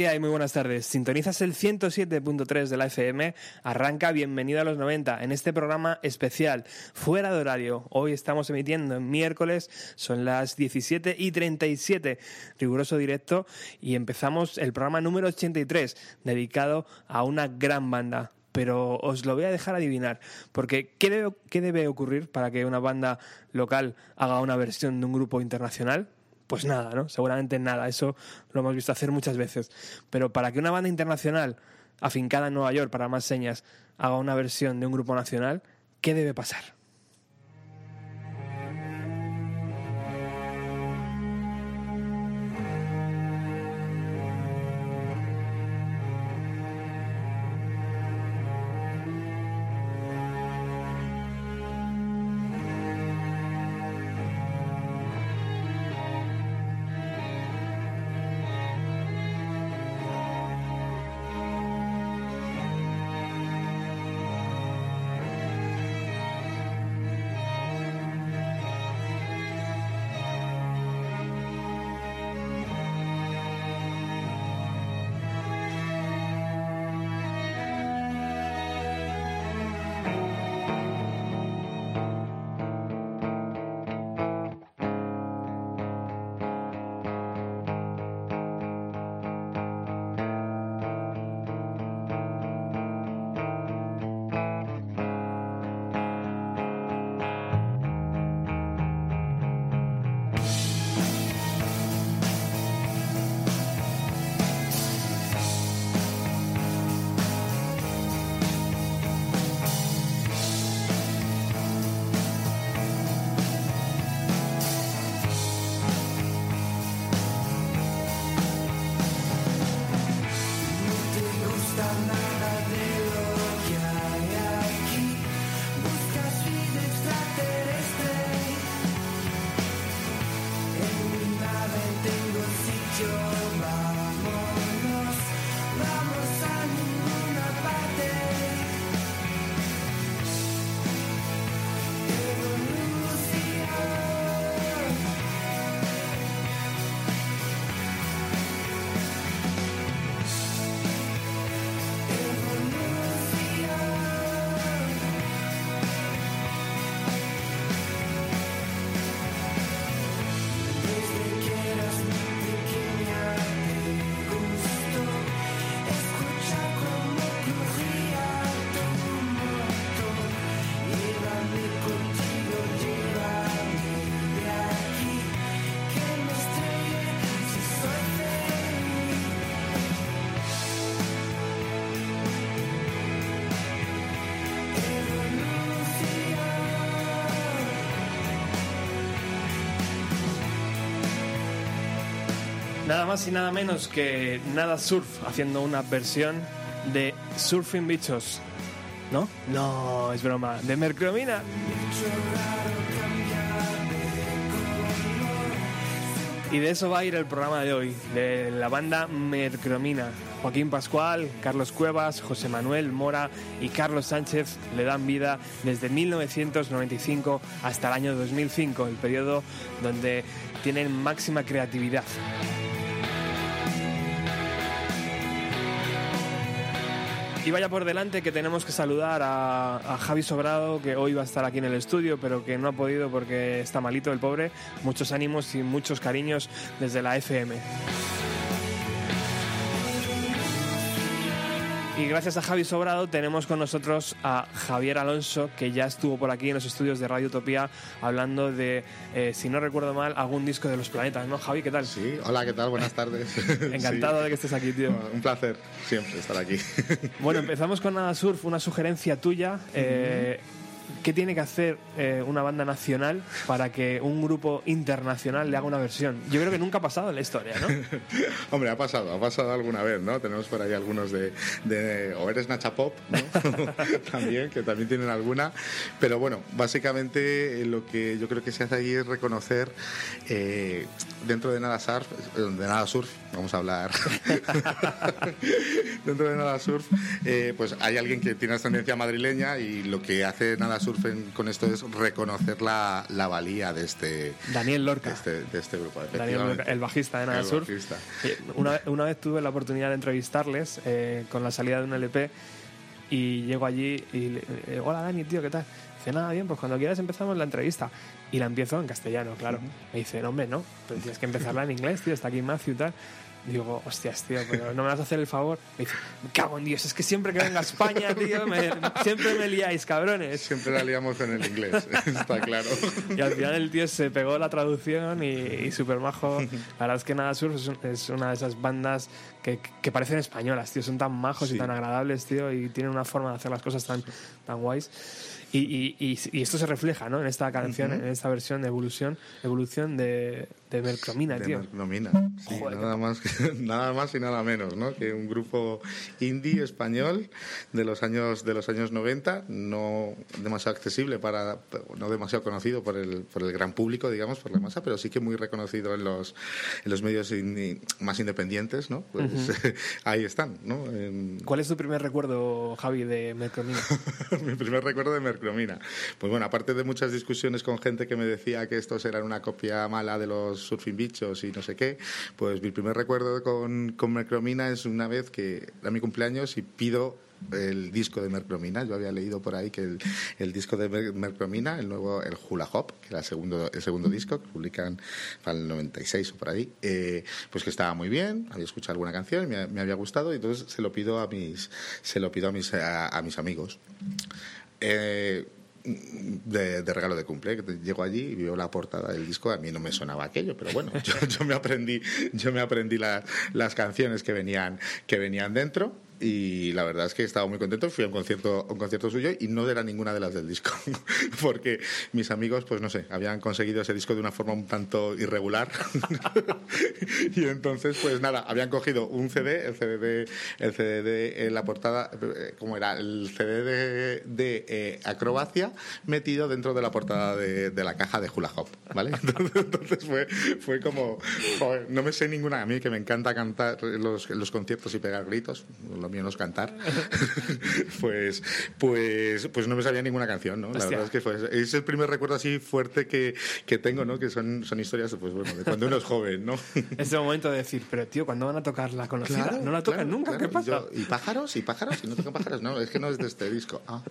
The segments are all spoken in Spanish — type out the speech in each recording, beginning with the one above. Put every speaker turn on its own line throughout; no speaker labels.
Hola, ¿qué hay? Muy buenas tardes. Sintonizas el 107.3 de la FM. Arranca Bienvenido a los 90 en este programa especial, fuera de horario. Hoy estamos emitiendo en miércoles, son las 17 y 37, riguroso directo, y empezamos el programa número 83, dedicado a una gran banda, pero os lo voy a dejar adivinar, porque ¿qué debe, ¿qué debe, ocurrir para que una banda local haga una versión de un grupo internacional? Pues nada, ¿no? Seguramente nada, eso lo hemos visto hacer muchas veces. Pero para que una banda internacional, afincada en Nueva York, para más señas, haga una versión de un grupo nacional, ¿qué debe pasar? Más y nada menos que Nada Surf haciendo una versión de Surfing Bichos. ¿No? No, es broma. De Mercromina. Y de eso va a ir el programa de hoy, de la banda Mercromina. Joaquín Pascual, Carlos Cuevas, José Manuel Mora y Carlos Sánchez le dan vida desde 1995 hasta el año 2005, el periodo donde tienen máxima creatividad. Y vaya por delante que tenemos que saludar a, Javi Sobrado, que hoy va a estar aquí en el estudio, pero que no ha podido porque está malito el pobre. Muchos ánimos y muchos cariños desde la FM. Y gracias a Javi Sobrado tenemos con nosotros a Javier Alonso, que ya estuvo por aquí en los estudios de Radio Utopía hablando de, eh, si no recuerdo mal, algún disco de los planetas, ¿no? Javi, ¿qué tal?
Sí, hola, ¿qué tal? Buenas tardes.
Encantado
sí.
de que estés aquí, tío.
Un placer siempre estar aquí.
bueno, empezamos con Nada Surf, una sugerencia tuya. Eh, ¿Qué tiene que hacer eh, una banda nacional para que un grupo internacional le haga una versión? Yo creo que nunca ha pasado en la historia, ¿no?
Hombre, ha pasado, ha pasado alguna vez, ¿no? Tenemos por ahí algunos de, de o eres Nacha Pop, ¿no? también, que también tienen alguna. Pero bueno, básicamente eh, lo que yo creo que se hace ahí es reconocer eh, dentro de Nada Surf, de Nada Surf, vamos a hablar. dentro de Nada Surf, eh, pues hay alguien que tiene ascendencia madrileña y lo que hace Nada Surf en, con esto es reconocer la, la, valía de este
Daniel Lorca.
de este, de este grupo
Daniel Lorca, el bajista de Nada Surf.
bajista.
Una, una, vez tuve la oportunidad de entrevistarles eh, con la salida de un LP y llego allí y le, eh, hola Dani tío qué tal dice nada bien pues cuando quieras empezamos la entrevista y la empiezo en castellano claro. Uh -huh. me dice no hombre no pero tienes que empezarla en inglés tío está aquí Matthew y tal Digo, hostias, tío, pero no me vas a hacer el favor. Me dice, me cago en Dios, es que siempre que venga a España, tío, me, siempre me liáis, cabrones.
Siempre la liamos en el inglés, está claro.
Y al final el tío se pegó la traducción y, y súper majo. La verdad es que Nada Surf es, es una de esas bandas que, que, parecen españolas, tío. Son tan majos sí. y tan agradables, tío, y tienen una forma de hacer las cosas tan, tan guays. Y, y, y, y, esto se refleja ¿no? en esta canción, uh -huh. en esta versión de evolución, evolución de, de Mercromina,
de
tío.
Mercromina, sí, Joder, nada, más nada más y nada menos, ¿no? Que un grupo indie español de los años de los años 90, no demasiado accesible para, no demasiado conocido por el, por el gran público, digamos, por la masa, pero sí que muy reconocido en los, en los medios in, más independientes, ¿no? Pues uh -huh. ahí están, ¿no? En...
¿Cuál es tu primer recuerdo, Javi, de Mercromina?
Mi primer recuerdo de Mercromina pues bueno, aparte de muchas discusiones con gente que me decía que estos eran una copia mala de los Surfing Bichos y no sé qué, pues mi primer recuerdo con, con Mercromina es una vez que era mi cumpleaños y pido el disco de Mercromina. Yo había leído por ahí que el, el disco de Mercromina, el nuevo, el Hula Hop, que era el segundo, el segundo disco, que publican para el 96 o por ahí, eh, pues que estaba muy bien, había escuchado alguna canción, me, me, había gustado y entonces se lo pido a mis, se lo pido a mis, a, a mis amigos. Eh, de, regalo de cumple, llego allí y veo la portada del disco, a mí no me sonaba aquello, pero bueno, yo, me aprendí, yo me aprendí la, las canciones que venían, que venían dentro y la verdad es que estaba muy contento. Fui a un concierto, un concierto suyo y no era ninguna de las del disco, porque mis amigos, pues no sé, habían conseguido ese disco de una forma un tanto irregular. y entonces, pues nada, habían cogido un CD, el CD de, el CD de en la portada, ¿cómo era? El CD de, de eh, Acrobacia metido dentro de la portada de, la caja de Hula Hop, ¿vale? Entonces fue, fue como, joder, no me sé ninguna, a mí que me encanta cantar los, los conciertos y pegar gritos, lo mío no es cantar, pues, pues, pues no me sabía ninguna canción, ¿no? La
Hostia.
verdad es que fue, es el primer recuerdo así fuerte que, que tengo, ¿no? Que son, son historias, pues bueno, de cuando uno es joven, ¿no?
Ese momento de decir, pero tío, ¿cuándo van a tocar la conocida? Claro, no la tocan
claro,
nunca,
claro.
¿qué pasa?
Y, yo, ¿Y pájaros? ¿Y pájaros? ¿Y no tocan pájaros? No, es que no es de este disco. Ah.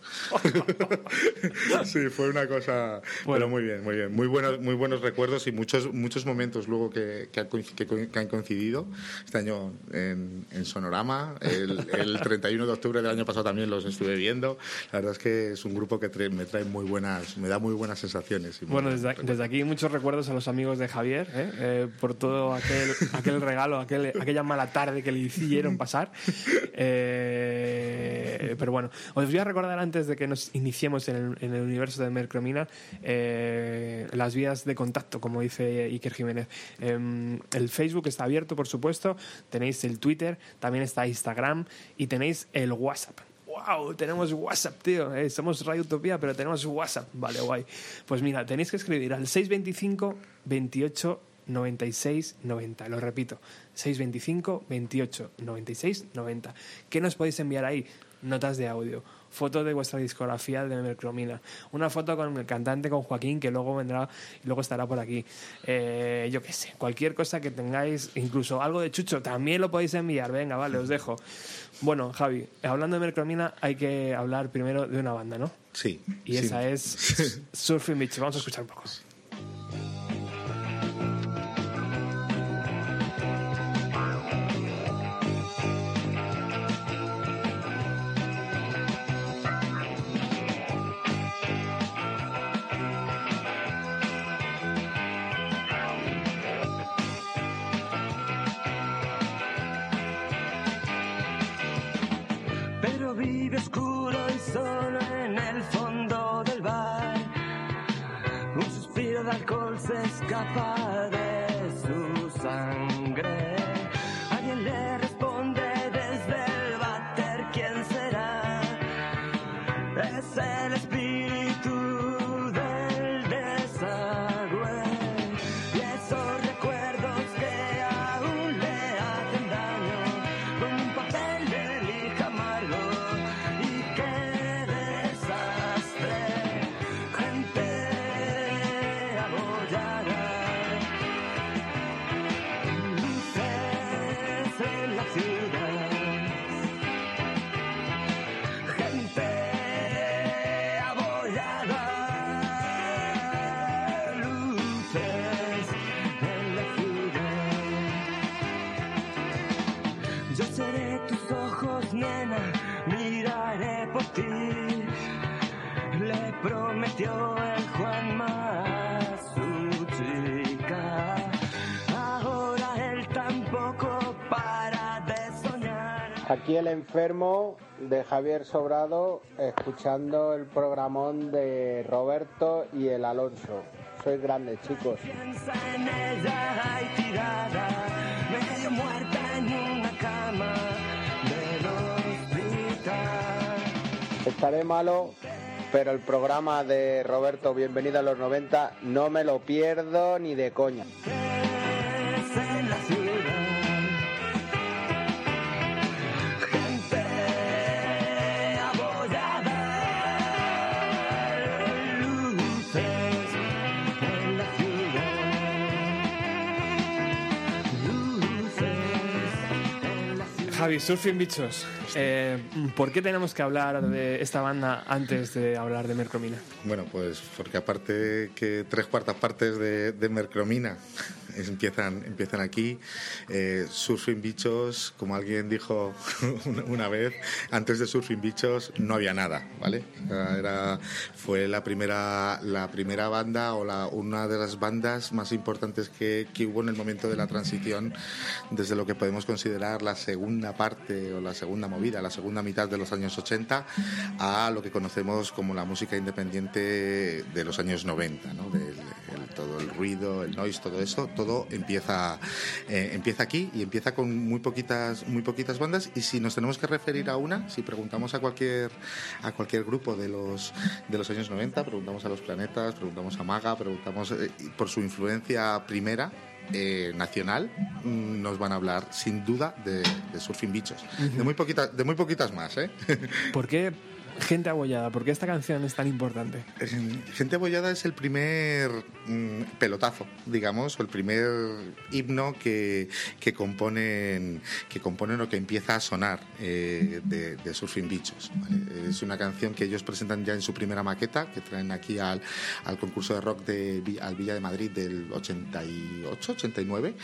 sí, fue una cosa, bueno. pero muy bien, muy bien. Muy buenos, muy buenos recuerdos y muchos, muchos momentos luego que, que, han, que, que han coincidido. Este año en, en Sonorama, el, el 31 de octubre del año pasado también los estuve viendo. La verdad es que es un grupo que trae, me trae muy buenas, me da muy buenas sensaciones.
bueno, desde, desde, aquí muchos recuerdos a los amigos de Javier ¿eh? Eh, por todo aquel, aquel regalo, aquel, aquella mala tarde que le hicieron pasar. Eh, pero bueno, os voy a recordar antes de que nos iniciemos en el, en el universo de Mercromina las vías de contacto, como dice Iker Jiménez. el Facebook está abierto, por supuesto. Tenéis el Twitter, también está Instagram y tenéis el WhatsApp. ¡Wow! Tenemos WhatsApp, tío. Eh, somos Radio Utopía, pero tenemos WhatsApp. Vale, guay. Pues mira, tenéis que escribir al 625 28 96 90. Lo repito, 625 28 96 90. ¿Qué nos podéis enviar ahí? Notas de audio, fotos de vuestra discografía de Mercromina, una foto con el cantante, con Joaquín, que luego vendrá y luego estará por aquí. Eh, yo qué sé, cualquier cosa que tengáis, incluso algo de Chucho, también lo podéis enviar. Venga, vale, os dejo. Bueno, Javi, hablando de Mercromina, hay que hablar primero de una banda, ¿no?
Sí.
Y esa es Surfing Beach. Vamos a escuchar un poco.
De alcohol se escapa de su prometió el Juanma a su chica. Ahora él tampoco para de soñar.
Aquí el enfermo de Javier Sobrado escuchando el programón de Roberto y el Alonso. Sois grandes chicos.
Piensa en ella ahí tirada, medio muerta en una cama del hospital.
Estaré malo, pero el programa de Roberto Bienvenido a los 90 no me lo pierdo ni de coña.
Javi, Surfing Bichos. Eh, ¿Por qué tenemos que hablar de esta banda antes de hablar de Mercromina?
Bueno, pues porque aparte que tres cuartas partes de, de Mercromina empiezan, empiezan aquí, eh, Surfing Bichos, como alguien dijo una, vez, antes de Surfing Bichos no había nada, ¿vale? Era, fue la primera, la primera banda o la, una de las bandas más importantes que, que hubo en el momento de la transición desde lo que podemos considerar la segunda parte o la segunda movida, la segunda mitad de los años 80 a lo que conocemos como la música independiente de los años 90, ¿no? Del- el- todo el ruido, el noise, todo eso, todo empieza, eh, empieza aquí y empieza con muy poquitas, muy poquitas bandas y si nos tenemos que referir a una, si preguntamos a cualquier, a cualquier grupo de los, de los años 90, preguntamos a Los Planetas, preguntamos a Maga, preguntamos eh, por su influencia primera, eh, nacional mm, nos van a hablar sin duda de, de Surfing Bichos. De muy poquitas, de muy poquitas más, ¿eh?
¿Por qué Gente Abollada? ¿Por qué esta canción es tan importante?
Gente Abollada es el primer mm, pelotazo, digamos, o el primer himno que, que componen que componen o que empieza a sonar eh, de, de Surfing Bichos. ¿vale? Es una canción que ellos presentan ya en su primera maqueta, que traen aquí al, al concurso de rock de, al Villa de Madrid del 88, 89,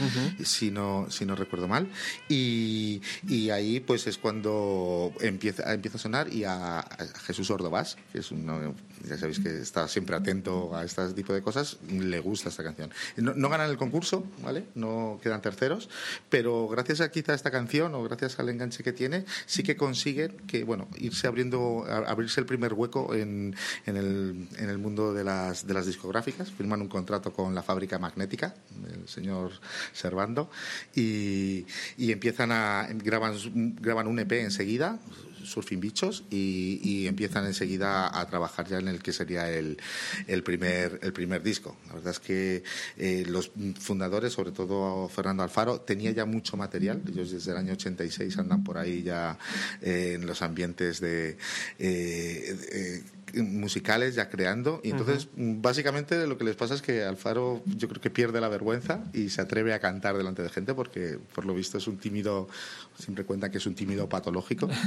si, no, si no recuerdo mal. Y, y ahí pues es cuando empieza, empieza a sonar y a, a Jesús Ordovás, que es uno, ya sabéis que está siempre atento a este tipo de cosas, le gusta esta canción. No, no ganan el concurso, ¿vale? No quedan terceros, pero gracias a quizá esta canción o gracias al enganche que tiene, sí que consiguen que, bueno, irse abriendo, abrirse el primer hueco en, en, el, en el mundo de las, de las discográficas. Firman un contrato con la fábrica magnética, el señor Servando, y, y empiezan a, graban, graban un EP enseguida, Surfing Bichos y, y empiezan enseguida a trabajar ya en el que sería el, el primer el primer disco. La verdad es que eh, los fundadores, sobre todo Fernando Alfaro, tenía ya mucho material. Ellos desde el año 86 andan por ahí ya eh, en los ambientes de eh, musicales ya creando. Y entonces básicamente lo que les pasa es que Alfaro yo creo que pierde la vergüenza y se atreve a cantar delante de gente porque por lo visto es un tímido siempre cuenta que es un tímido patológico.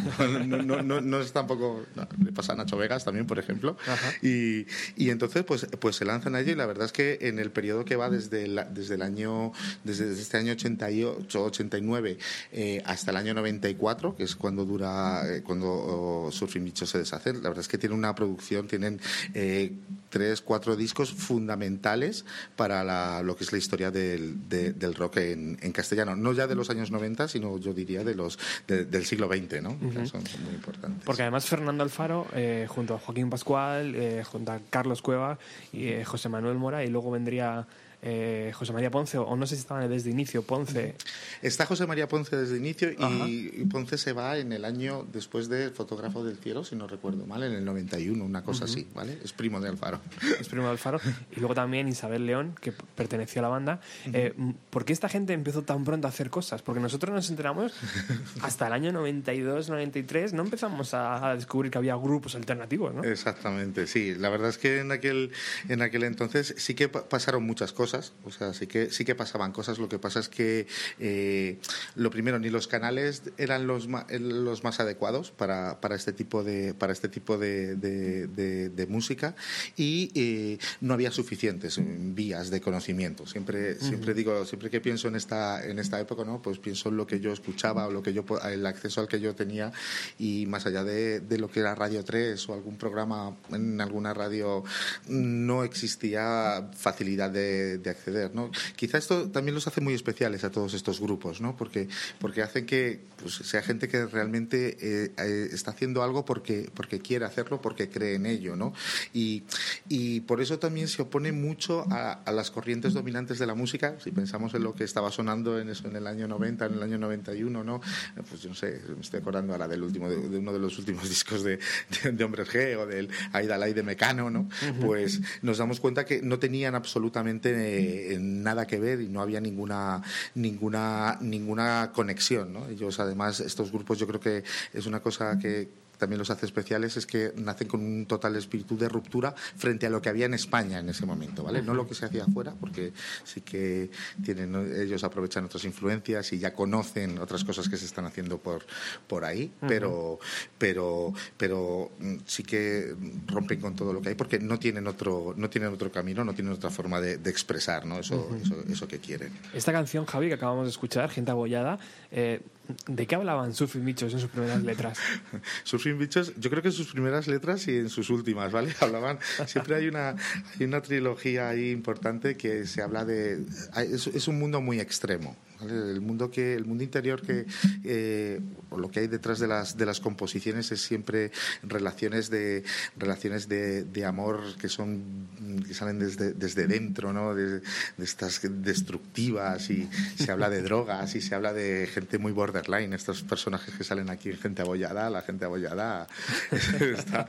No, no, no, no es tampoco le pasa a Nacho Vegas también por ejemplo. Y, y entonces pues pues se lanzan a ello y la verdad es que en el periodo que va desde el, desde el año desde este año 88 89 eh, hasta el año 94 que es cuando dura eh, cuando oh, Surfing Bicho se deshace la verdad es que tiene una producción tienen eh, tres, cuatro discos fundamentales para la, lo que es la historia del, de, del rock en, en, castellano. No ya de los años 90, sino yo diría de los de, del siglo XX, ¿no? Uh -huh. son, muy importantes.
Porque además Fernando Alfaro, eh, junto a Joaquín Pascual, eh, junto a Carlos Cueva y José Manuel Mora, y luego vendría eh, José María Ponce, o no sé si estaban desde inicio, Ponce.
Está José María Ponce desde inicio y, y, Ponce se va en el año después del Fotógrafo del Cielo, si no recuerdo mal, en el 91, una cosa uh -huh. así, ¿vale? Es primo de Alfaro.
Es primo de Alfaro. Y luego también Isabel León, que perteneció a la banda. Uh -huh. eh, ¿Por qué esta gente empezó tan pronto a hacer cosas? Porque nosotros nos enteramos hasta el año 92, 93, no empezamos a, a descubrir que había grupos alternativos, ¿no?
Exactamente, sí. La verdad es que en aquel, en aquel entonces sí que pasaron muchas cosas cosas, o sea, sí que, sí que pasaban cosas. Lo que pasa es que, eh, lo primero, ni los canales eran los, ma los más adecuados para, para, este tipo de, para este tipo de, de, de, de música y eh, no había suficientes vías de conocimiento. Siempre, uh -huh. siempre digo, siempre que pienso en esta, en esta época, ¿no? pues pienso en lo que yo escuchaba o lo que yo, el acceso al que yo tenía y más allá de, de lo que era Radio 3 o algún programa en alguna radio, no existía facilidad de de acceder. ¿no? Quizá esto también los hace muy especiales a todos estos grupos, ¿no? porque, porque hacen que pues, sea gente que realmente eh, eh, está haciendo algo porque, porque quiere hacerlo, porque cree en ello. ¿no? Y, y por eso también se opone mucho a, a, las corrientes dominantes de la música. Si pensamos en lo que estaba sonando en, eso, en el año 90, en el año 91, ¿no? pues yo no sé, me estoy acordando ahora del último, de, de uno de los últimos discos de, de, de Hombres G o del Aidalay de Mecano, ¿no? Pues nos damos cuenta que no tenían absolutamente eh, nada que ver y no había ninguna ninguna ninguna conexión ¿no? ellos además estos grupos yo creo que es una cosa que también los hace especiales es que nacen con un total espíritu de ruptura frente a lo que había en España en ese momento, ¿vale? No lo que se hacía afuera, porque sí que tienen, ellos aprovechan otras influencias y ya conocen otras cosas que se están haciendo por, por ahí, uh -huh. pero, pero, pero mm, sí que rompen con todo lo que hay porque no tienen otro, no tienen otro camino, no tienen otra forma de, de expresar ¿no? eso, uh -huh. eso, eso, que quieren.
Esta canción, Javi, que acabamos de escuchar, Gente Abollada, eh, ¿de qué hablaban Surfing Bichos en sus primeras letras?
Surfing Bichos, yo creo que en sus primeras letras y en sus últimas, ¿vale? Hablaban, siempre hay una, hay una trilogía ahí importante que se habla de, es, es un mundo muy extremo, El mundo que, el mundo interior que, eh, lo que hay detrás de las, de las composiciones es siempre relaciones de, relaciones de, de amor que son, que salen desde, desde dentro, ¿no? De, estas destructivas y se habla de drogas y se habla de gente muy borderline, estos personajes que salen aquí, gente abollada, la gente abollada.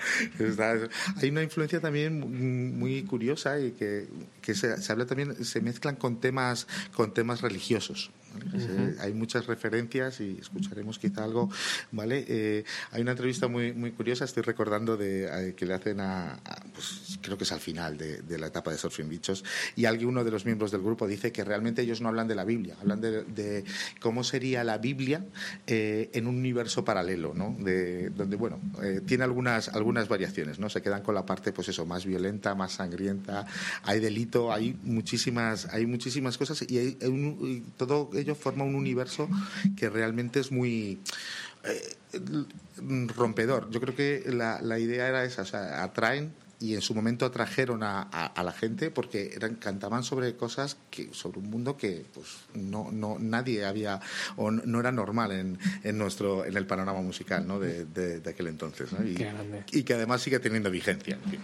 hay una influencia también muy curiosa y que, que se, se, habla también, se mezclan con temas, con temas religiosos. ¿Vale? Uh -huh. Hay muchas referencias y escucharemos quizá algo, ¿vale? Eh, hay una entrevista muy, muy curiosa, estoy recordando, de, eh, que le hacen a, a pues, creo que es al final de, de, la etapa de Surfing Bichos, y alguien, uno de los miembros del grupo dice que realmente ellos no hablan de la Biblia, hablan de, de cómo sería la Biblia eh, en un universo paralelo, ¿no? De, donde, bueno, eh, tiene algunas, algunas variaciones, ¿no? Se quedan con la parte, pues eso, más violenta, más sangrienta, hay delito, hay muchísimas, hay muchísimas cosas y, hay, un, y todo ello forma un universo que realmente es muy eh, rompedor. Yo creo que la, la idea era esa, o sea, atraen y en su momento atrajeron a, a- a la gente porque eran, cantaban sobre cosas que sobre un mundo que pues no, no nadie había o no, era normal en, en nuestro en el panorama musical ¿no? de, de- de aquel entonces ¿no? y,
Qué grande.
y que además sigue teniendo vigencia en fin.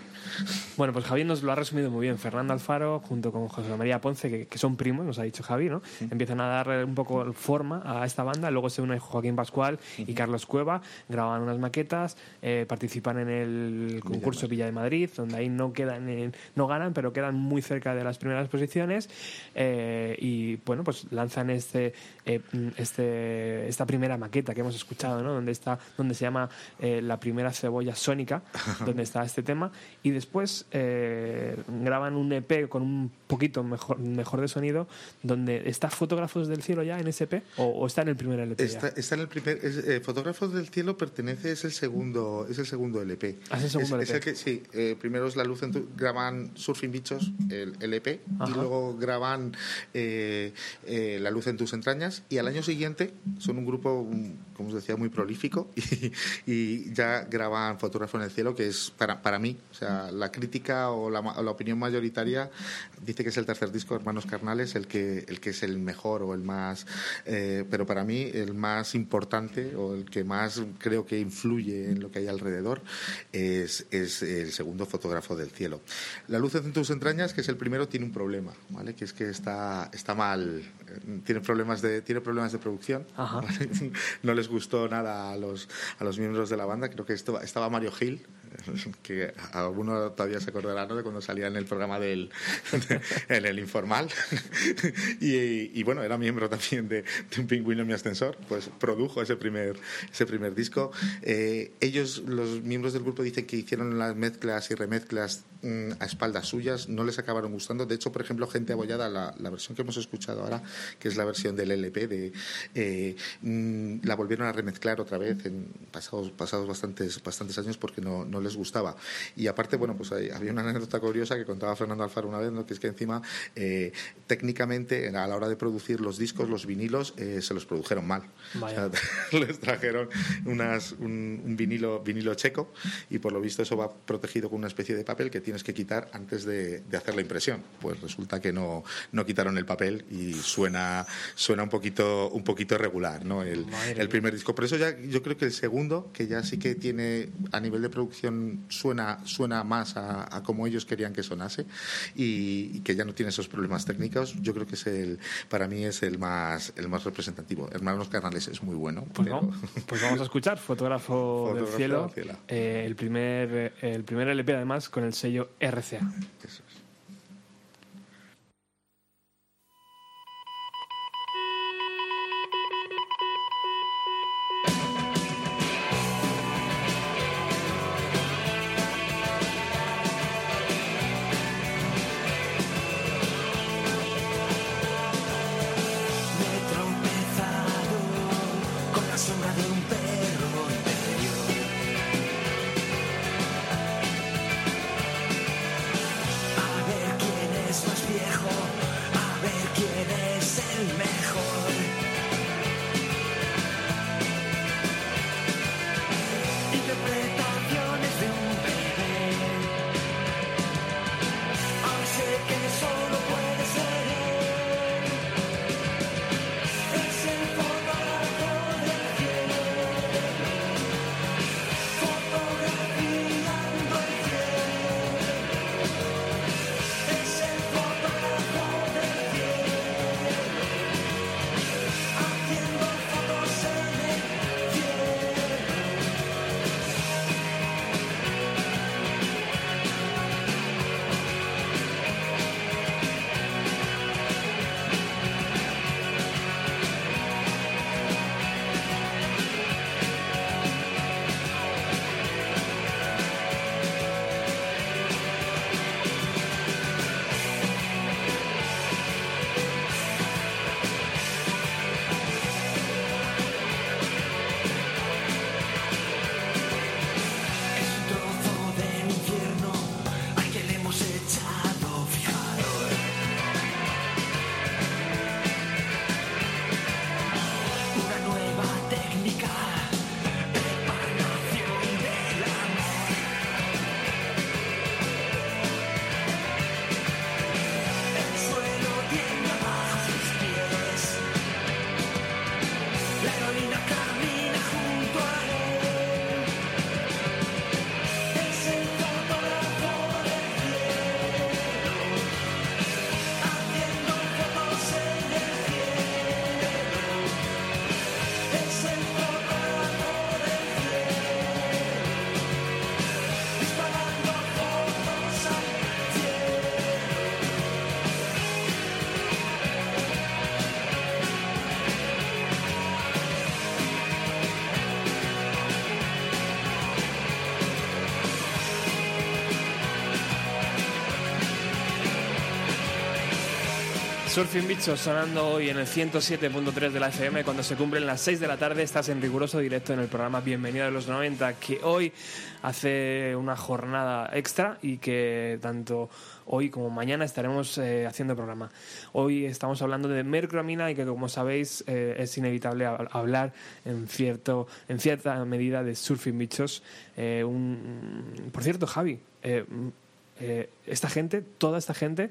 Bueno, pues Javi nos lo ha resumido muy bien. Fernando Alfaro, junto con José María Ponce, que, que son primos, nos ha dicho Javi, ¿no? Empiezan a darle un poco forma a esta banda. Luego se une Joaquín Pascual y Carlos Cueva, graban unas maquetas, eh, participan en el concurso Villa de Madrid, donde ahí no quedan, en- no ganan, pero quedan muy cerca de las primeras posiciones. eh, y bueno, pues lanzan este, eh, este, esta primera maqueta que hemos escuchado, ¿no? Donde está, donde se llama eh, la primera cebolla sónica, donde está este tema. Y después graban un EP con un poquito mejor, mejor de sonido, donde está Fotógrafos del Cielo ya en ese EP, o, o está en el primer LP. ya?
Está, está en el primer es, Fotógrafos del cielo pertenece es el segundo es el segundo LP.
Ah, es el segundo
es,
LP.
el que sí, primero es la luz en tu, graban Surfing Bichos el LP
Ajá.
y luego graban eh, eh, La luz en tus entrañas y al año siguiente son un grupo como os decía muy prolífico y, y ya graban Fotógrafo en el cielo que es para, para mí, o sea, la crítica o la, o la opinión mayoritaria dice que es el tercer disco de Hermanos Carnales el que el que es el mejor o el más eh, pero para mí el más importante o el que más creo que influye en lo que hay alrededor es, es el segundo fotógrafo del cielo. La luz en tus entrañas, que es el primero, tiene un problema, ¿vale? Que es que está, está mal, tiene problemas de, tiene problemas de producción. No les gustó nada a los, a los miembros de la banda. Creo que esto, estaba Mario Gil, que alguno todavía se acordará ¿no? de cuando salía en el programa del en el informal y, y, bueno era miembro también de, de un pingüino en mi ascensor pues produjo ese primer ese primer disco Eh, ellos los miembros del grupo dicen que hicieron las mezclas y remezclas mm, a espaldas suyas no les acabaron gustando de hecho por ejemplo gente abollada la, la versión que hemos escuchado ahora que es la versión del LP de eh, mm, la volvieron a remezclar otra vez en pasados pasados bastantes bastantes años porque no, no les gustaba y aparte bueno pues hay- había una anécdota curiosa que contaba Fernando Alfaro una vez ¿no? que es que encima eh, técnicamente a la hora de producir los discos los vinilos eh, se los produjeron mal. O sea, les trajeron unas, un, un vinilo vinilo checo y por lo visto eso va protegido con una especie de papel que tienes que quitar antes de, de hacer la impresión pues resulta que no, no quitaron el papel y suena suena un poquito un poquito regular ¿no? el, el primer disco por eso ya yo creo que el segundo que ya sí que tiene a nivel de producción suena suena más a, a como ellos querían que sonase y, y que ya no tiene esos problemas técnicos yo creo que es el para mí es el más el más representativo Hermanos Carnales es muy bueno
Pues,
pero-
pues vamos a escuchar Fotógrafo, del Cielo,
del Cielo.
eh, el, primer, el primer LP además con el sello RCA.
Eso
Surfing Bichos sonando hoy en el 107.3 de la FM cuando se cumplen las 6 de la tarde. Estás en riguroso directo en el programa Bienvenido a los 90, que hoy hace una jornada extra y que tanto hoy como mañana estaremos eh, haciendo programa. Hoy estamos hablando de mercromina y que, como sabéis, eh, es inevitable hab- hablar en, cierto, en cierta medida de Surfing Bichos. Eh, un- por cierto, Javi, eh, esta gente, toda esta gente,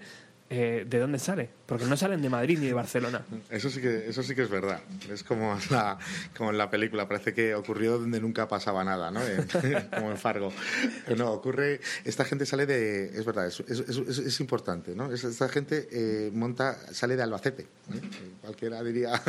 eh, ¿de dónde sale? Porque no salen de Madrid ni de Barcelona.
Eso sí que, eso sí que es verdad. Es como, la, como en la película, parece que ocurrió donde nunca pasaba nada, ¿no? Como en Fargo. Pero no, ocurre, esta gente sale de, es verdad, es, es, importante, ¿no? Es- Esta gente eh, monta, sale de Albacete. ¿eh? Cualquiera diría,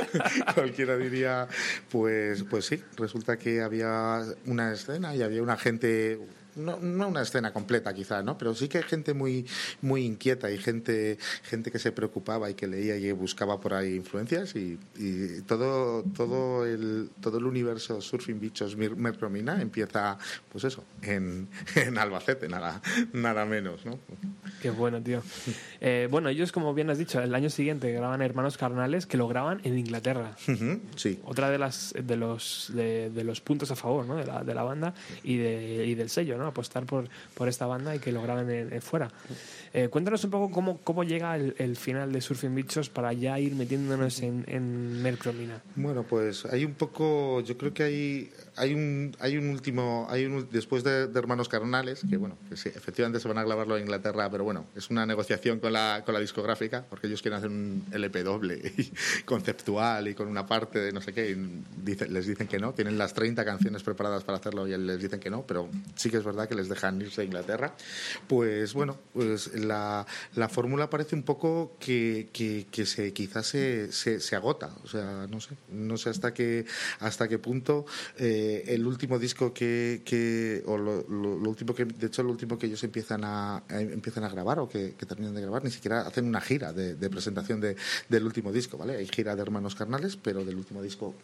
cualquiera diría, pues, pues sí, resulta que había una escena y había una gente no, no una escena completa quizá, ¿no? Pero sí que hay gente muy, muy inquieta y gente, gente que se preocupaba y que leía y buscaba por ahí influencias y, y todo, todo, el, todo el universo Surfing Bichos Mercromina empieza, pues eso, en, en Albacete, nada, nada menos, ¿no?
Qué bueno, tío. Eh, bueno, ellos, como bien has dicho, el año siguiente graban Hermanos Carnales, que lo graban en Inglaterra.
Sí.
Otra de las de los de, de los puntos a favor ¿no? de, la, de la banda y, de, y del sello, ¿no? Apostar por, por esta banda y que lo graben en, en fuera. Eh, cuéntanos un poco cómo, cómo llega el, el final de Surfing Bichos para ya ir metiéndonos en, en Mercromina.
Bueno, pues hay un poco, yo creo que hay, hay un, hay un último, hay un, después de, Hermanos Carnales, que bueno, que sí, efectivamente se van a grabarlo en Inglaterra, pero bueno, es una negociación con la, con la discográfica, porque ellos quieren hacer un LP doble conceptual y con una parte de no sé qué, dice- les dicen que no, tienen las 30 canciones preparadas para hacerlo y les dicen que no, pero sí que es verdad que les dejan irse a Inglaterra. Pues bueno, pues la, la fórmula parece un poco que, que, que se, quizás se, se, se agota, o sea, no sé, no sé hasta qué, hasta qué punto eh, el último disco que, que o lo, lo- lo último que, de hecho, lo último que ellos empiezan a, a- empiezan a grabar o que, que terminan de grabar, ni siquiera hacen una gira de, de presentación de, del último disco, ¿vale? Hay gira de Hermanos Carnales, pero del último disco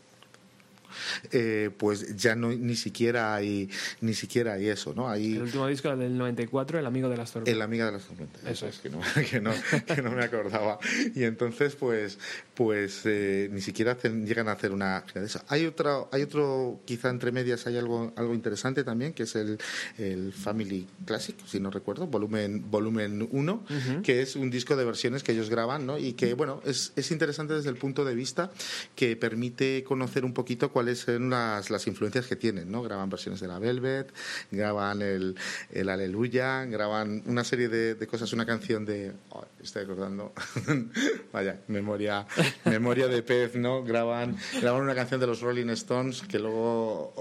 eh, pues ya no ni siquiera hay ni siquiera hay eso no hay
El último disco del 94, El Amigo de las Tormentas.
el amiga de las tormentas.
Eso
es. Que no, que, no, que no me acordaba. Y entonces, pues, pues eh, ni siquiera hacen- llegan a hacer una gira de eso. Hay otro, hay otro, quizá entre medias hay algo, algo interesante también, que es el, el Family Classic, si no recuerdo, volumen, volumen 1, que es un disco de versiones que ellos graban, ¿no? Y que, bueno, es, es interesante desde el punto de vista que permite conocer un poquito cuáles son las, las influencias que tienen, ¿no? Graban versiones de la Velvet, graban el, el Aleluya, graban una serie de, de cosas, una canción de... oh, estoy acordando, vaya, memoria, memoria de pez, ¿no? Graban, graban una canción de los Rolling Stones que luego...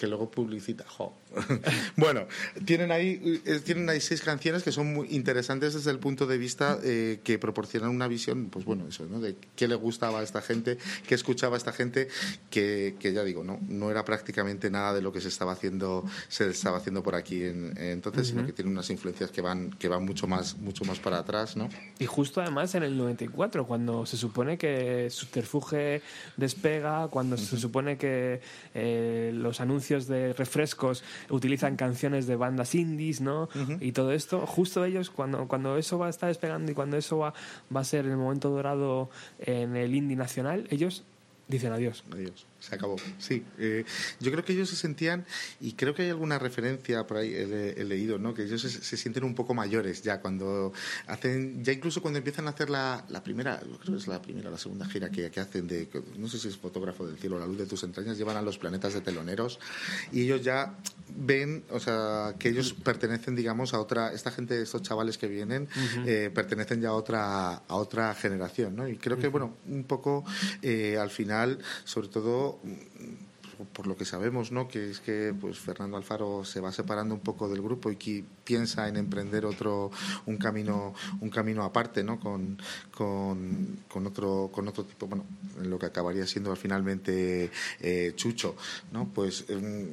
que luego publicita. jo. bueno, tienen ahí, eh, tienen ahí seis canciones que son muy interesantes desde el punto de vista eh, que proporcionan una visión, pues bueno, eso, ¿no? De qué le gustaba a esta gente, qué escuchaba a esta gente, que, que ya digo, no, no era prácticamente nada de lo que se estaba haciendo, se estaba haciendo por aquí en, entonces, sino que tiene unas influencias que van, que van mucho más, mucho más para atrás, ¿no?
Y justo además en el 94, cuando se supone que Subterfuge despega, cuando se supone que eh, los anuncios de refrescos utilizan canciones de bandas indies, ¿no? Y todo esto, justo ellos, cuando, cuando eso va a estar despegando y cuando eso va, va a ser el momento dorado en el indie nacional, ellos dicen adiós.
Adiós, se acabó. Sí, eh, yo creo que ellos se sentían, y creo que hay alguna referencia por ahí, he, le- he leído, ¿no? que ellos se, se sienten un poco mayores ya cuando hacen, ya incluso cuando empiezan a hacer la, la primera, creo que es la primera o la segunda gira que, que hacen de, no sé si es fotógrafo del cielo, la luz de tus entrañas, llevan a los planetas de teloneros y ellos ya ven, o sea, que ellos pertenecen, digamos, a otra, esta gente, estos chavales que vienen, eh, pertenecen ya a otra, a otra generación, ¿no? Y creo que, bueno, un poco eh, al final, sobre todo por lo que sabemos, ¿no? Que es que pues Fernando Alfaro se va separando un poco del grupo y que piensa en emprender otro un camino un camino aparte, ¿no? Con, con, con otro con otro tipo, bueno, en lo que acabaría siendo finalmente eh, Chucho, ¿no? Pues em,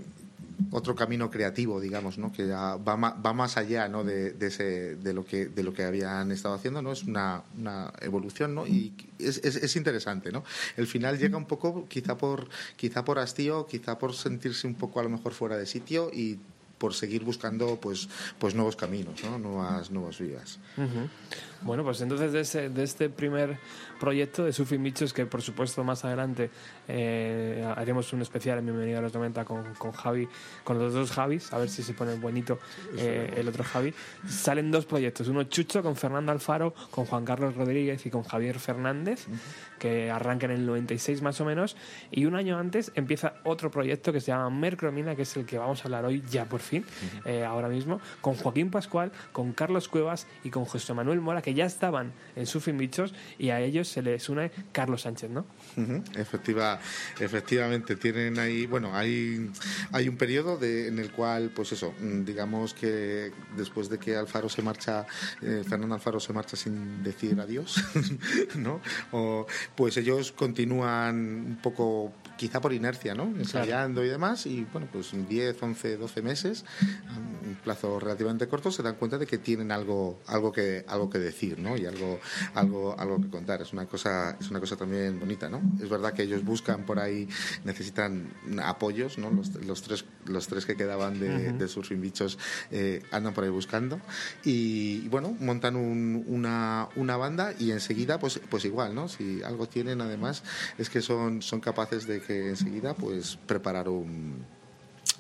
otro camino creativo, digamos, ¿no? que ya va, va más allá ¿no? de, de, ese, de, lo que, de lo que habían estado haciendo, ¿no? es una, una evolución ¿no? y es, es, es interesante. ¿no? El final llega un poco, quizá por, quizá por hastío, quizá por sentirse un poco a lo mejor fuera de sitio y por seguir buscando pues, pues nuevos caminos, ¿no? nuevas, nuevas vías.
Bueno, pues entonces de, ese- de este primer proyecto de Surfing Bichos, que por supuesto más adelante eh, haremos un especial en Bienvenido a los 90 con, con Javi, con los dos Javis, a ver si se pone bonito eh, el otro Javi. Salen dos proyectos, uno Chucho con Fernando Alfaro, con Juan Carlos Rodríguez y con Javier Fernández, que arrancan en el 96 más o menos, y un año antes empieza otro proyecto que se llama Mercromina, que es el que vamos a hablar hoy ya por fin, eh, ahora mismo, con Joaquín Pascual, con Carlos Cuevas y con José Manuel Mora, que ya estaban en Surfing Bichos, y a ellos se les une Carlos Sánchez, ¿no?
Efectiva, efectivamente, tienen ahí, bueno, hay, hay un periodo en el cual, pues eso, mm, digamos que después de que Alfaro se marcha, eh, Fernando Alfaro se marcha sin decir adiós, ¿no? O, pues ellos continúan un poco, quizá por inercia, ¿no? Ensayando y demás, y bueno, pues en 10, 11, 12 meses, un plazo relativamente corto, se dan cuenta de que tienen algo, algo que, algo que decir, ¿no? Y algo, algo, algo que contar. Es una cosa, es una cosa también bonita, ¿no? Es verdad que ellos buscan por ahí, necesitan apoyos, ¿no? Los, los tres, los tres que quedaban de, de Surfing Bichos eh, andan por ahí buscando. Y, y, bueno, montan un- una, una banda y enseguida, pues, pues igual, ¿no? Si algo tienen además es que son, son capaces de que enseguida, pues, preparar un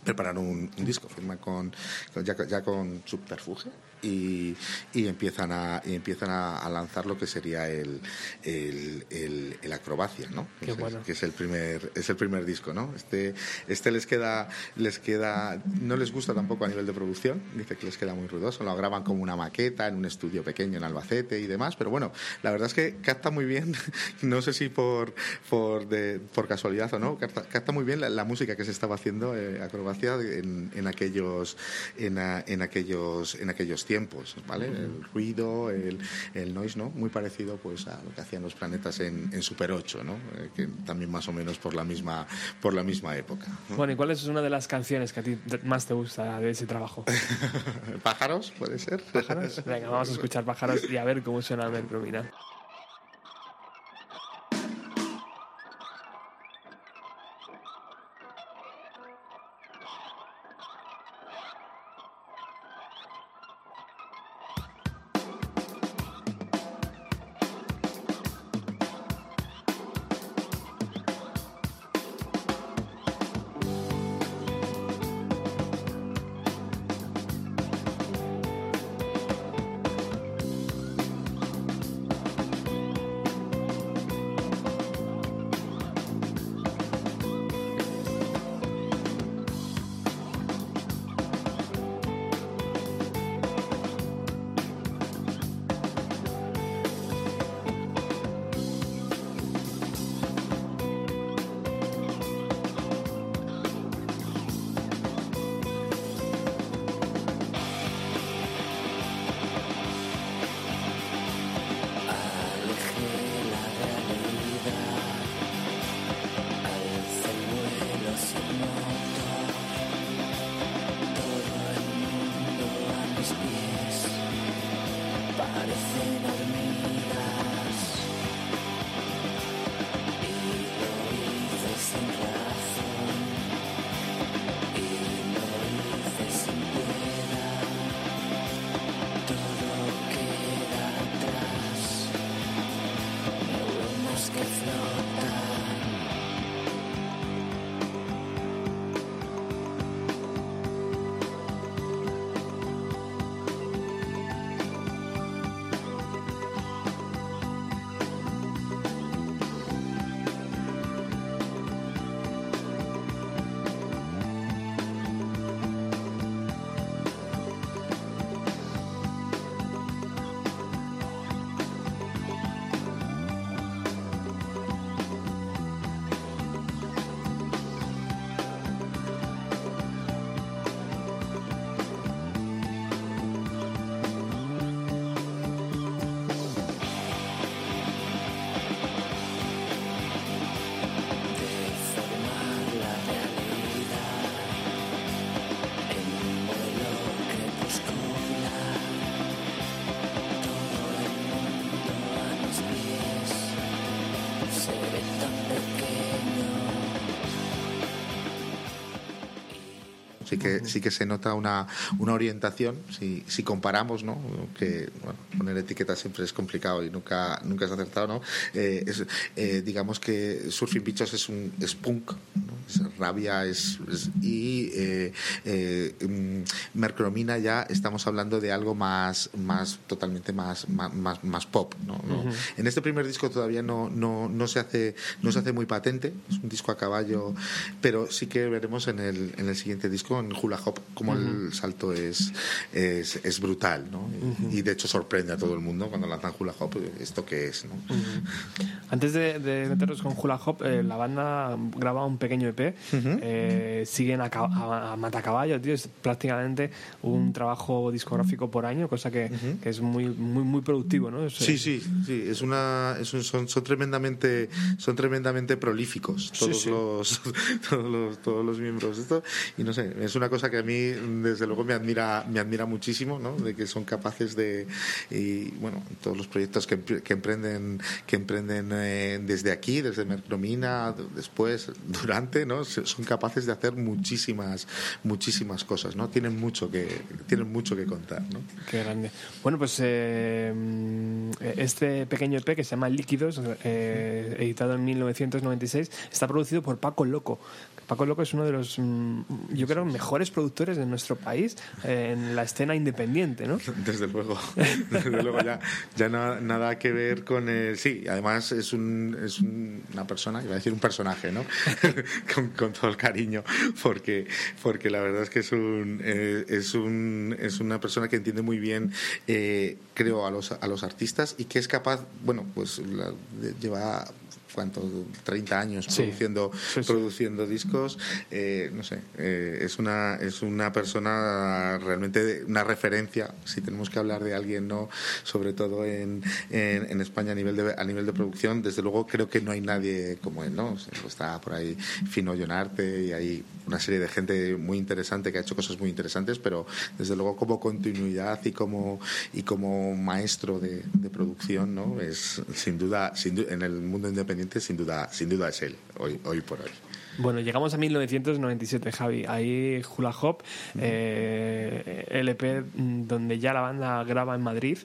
preparar un, un disco, firman con, con- ya, ya con Subterfuge y, y empiezan a y empiezan a, a lanzar lo que sería el, el, el- el acrobacia, ¿no?
Qué
es-
bueno.
que es el primer es el primer disco, ¿no? Este este les queda les queda no les gusta tampoco a nivel de producción, dice que les queda muy ruidoso, lo graban como una maqueta en un estudio pequeño en Albacete y demás, pero bueno, la verdad es que capta muy bien, no sé si por por de- por casualidad o no, capta, capta muy bien la, la música que se estaba haciendo eh, acrobacia en, en aquellos en, en aquellos en aquellos tiempos, ¿vale? El ruido, el, el noise, ¿no? Muy parecido pues a lo que hacían los planetas en, en Super 8, ¿no? Eh, que también más o menos por la misma por la misma época. ¿no?
Bueno, ¿y cuál es una de las canciones que a ti más te gusta de ese trabajo?
Pájaros, puede ser.
¿Pájaros? Venga, vamos a escuchar pájaros y a ver cómo suena Mercromina.
Sí que, sí que se nota una, una orientación, si, si comparamos, ¿no? Que, bueno, poner etiquetas siempre es complicado y nunca, nunca es acertado, ¿no? Eh, es, eh, digamos que Surfing Bichos es un es punk, ¿no? Es rabia, es, es- y eh, eh, mm, Mercromina ya estamos hablando de algo más, más totalmente más, más, más, más pop, ¿no? No- En este primer disco todavía no, no, no se hace no se hace muy patente, es un disco a caballo, pero sí que veremos en el, en el siguiente disco, en Hula Hop, como el salto es, es, es brutal, ¿no? Y de hecho sorprende a todo el mundo cuando lanzan Hula Hop, ¿esto qué es, no?
Antes de, de meternos con Hula Hop, eh, la banda graba un pequeño EP. eh, siguen a, a, a matacaballo, tío. Es prácticamente un trabajo discográfico por año, cosa que, que es muy, muy, muy productivo, ¿no? Es,
Sí,
eh,
sí, sí, es una, es un- son, son tremendamente, son tremendamente prolíficos todos
sí.
los, todos los, todos los miembros de esto y no sé, es una cosa que a mí desde luego me admira, me admira muchísimo, ¿no? De que son capaces de y bueno, todos los proyectos que, que emprenden, que emprenden eh, desde aquí, desde Mercromina, después, durante, ¿no? Son capaces de hacer muchísimas, muchísimas cosas, ¿no? Tienen mucho que, tienen mucho que contar, ¿no?
Qué grande. Bueno, pues eh, mm, este pequeño EP que se llama Líquidos, eh, editado en 1996, está producido por Paco Loco. Paco Loco es uno de los, mm, yo creo, mejores productores de nuestro país eh, en la escena independiente, ¿no?
Desde luego, desde luego ya, ya na- nada que ver con el... Sí, además es, un, es un- una persona, iba a decir un personaje, ¿no? con, todo el cariño, porque, porque la verdad es que es, un, eh, es, un, es una persona que entiende muy bien, creo, a los, a los artistas y que es capaz, bueno, pues la- lleva... ¿Cuánto? 30 años
Sí.
produciendo,
Sí, sí.
produciendo discos. eh, no sé, eh, es, una, es una persona realmente una referencia, si tenemos que hablar de alguien, no sobre todo en, en, en España a nivel, de, a nivel de producción, desde luego creo que no hay nadie como él. ¿no? O sea, Está por ahí Fino Llonarte y hay una serie de gente muy interesante que ha hecho cosas muy interesantes, pero desde luego como continuidad y como, y como maestro de, de producción, ¿no? es sin duda, sin en el mundo independiente, sin duda, sin duda es él, hoy, hoy por hoy.
Bueno, llegamos a 1997, Javi. Ahí Hula Hop, eh, LP mm, donde ya la banda graba en Madrid.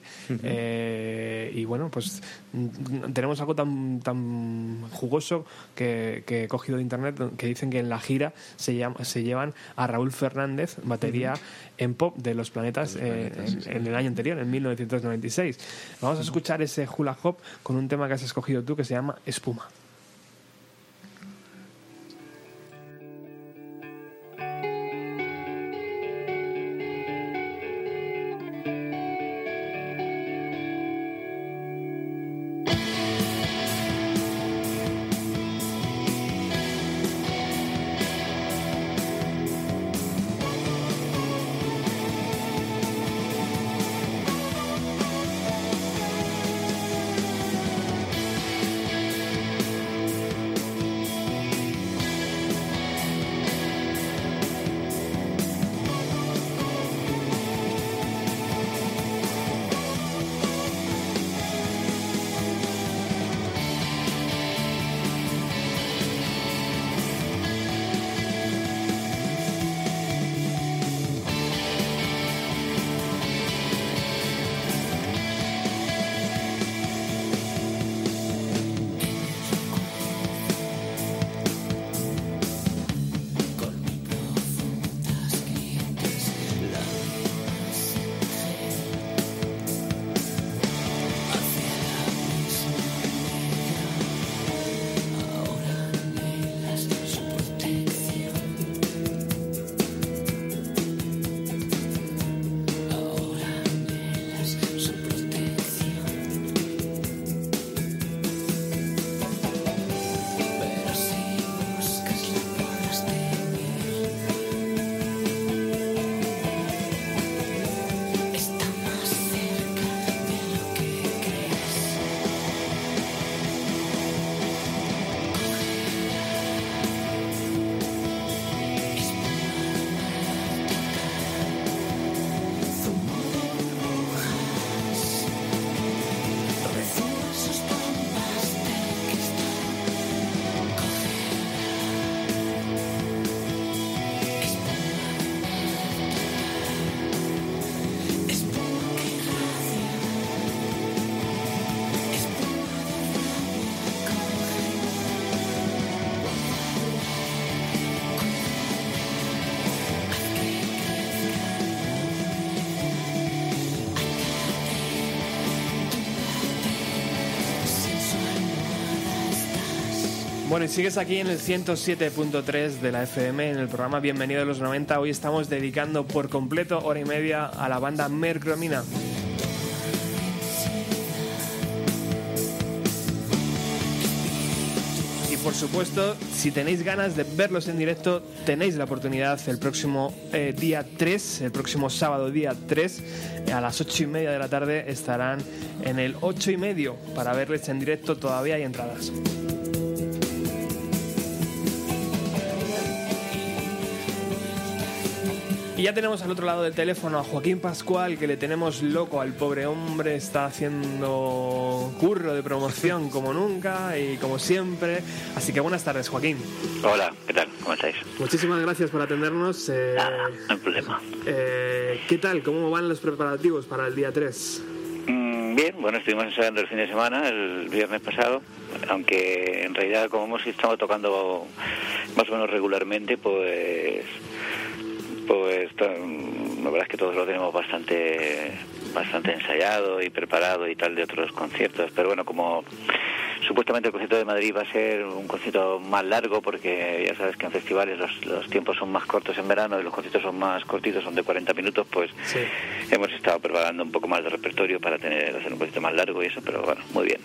Eh, y bueno, pues mm, tenemos algo tan, tan jugoso que, que he cogido de internet que dicen que en la gira se, llama- se llevan a Raúl Fernández, batería en pop de Los Planetas, eh, en, en el año anterior, en 1996. Vamos a escuchar ese Hula Hop con un tema que has escogido tú que se llama. Espuma Bueno, y sigues aquí en el 107.3 de la FM, en el programa Bienvenido a los 90. Hoy estamos dedicando por completo hora y media a la banda Mercromina. Y por supuesto, si tenéis ganas de verlos en directo, tenéis la oportunidad el próximo eh, día 3, el próximo sábado día 3, a las 8 y media de la tarde estarán en el 8 y medio para verles en directo. Todavía hay entradas. Y ya tenemos al otro lado del teléfono a Joaquín Pascual, que le tenemos loco al pobre hombre, está haciendo curro de promoción como nunca y como siempre. Así que buenas tardes, Joaquín.
Hola, ¿qué tal? ¿Cómo estáis?
Muchísimas gracias por atendernos. Eh,
Nada, no hay problema.
eh, ¿Qué tal? ¿Cómo van los preparativos para el día 3?
Mm, bien, bueno, estuvimos ensayando el fin de semana, el viernes pasado, aunque en realidad como hemos estado tocando más o menos regularmente, pues pues to- la verdad es que todos lo tenemos bastante bastante ensayado y preparado y tal de otros conciertos, pero bueno, como supuestamente el concierto de Madrid va a ser un concierto más largo porque ya sabes que en festivales los, los tiempos son más cortos en verano y los conciertos son más cortitos, son de 40 minutos, pues
Sí.
hemos estado preparando un poco más de repertorio para tener hacer un concierto más largo y eso, pero bueno, muy bien.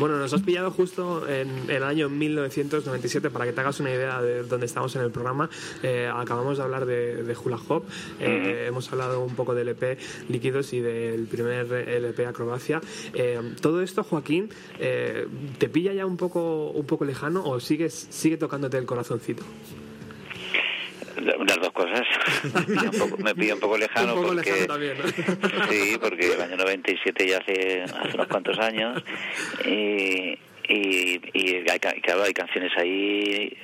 Bueno, nos has pillado justo en el año 1997, para que te hagas una idea de dónde estamos en el programa. Eh, acabamos de hablar de, de Hula Hop, eh, hemos hablado un poco del EP Líquidos y del primer LP Acrobacia. Eh, todo esto, Joaquín, eh, ¿te pilla ya un poco, un poco lejano o sigues, sigue tocándote el corazoncito?
Las dos cosas. Me pilla un poco, lejano
un poco
porque
lejano también, ¿no?
sí, porque el año 97 ya hace, hace unos cuantos años y, y, y hay, claro, hay canciones ahí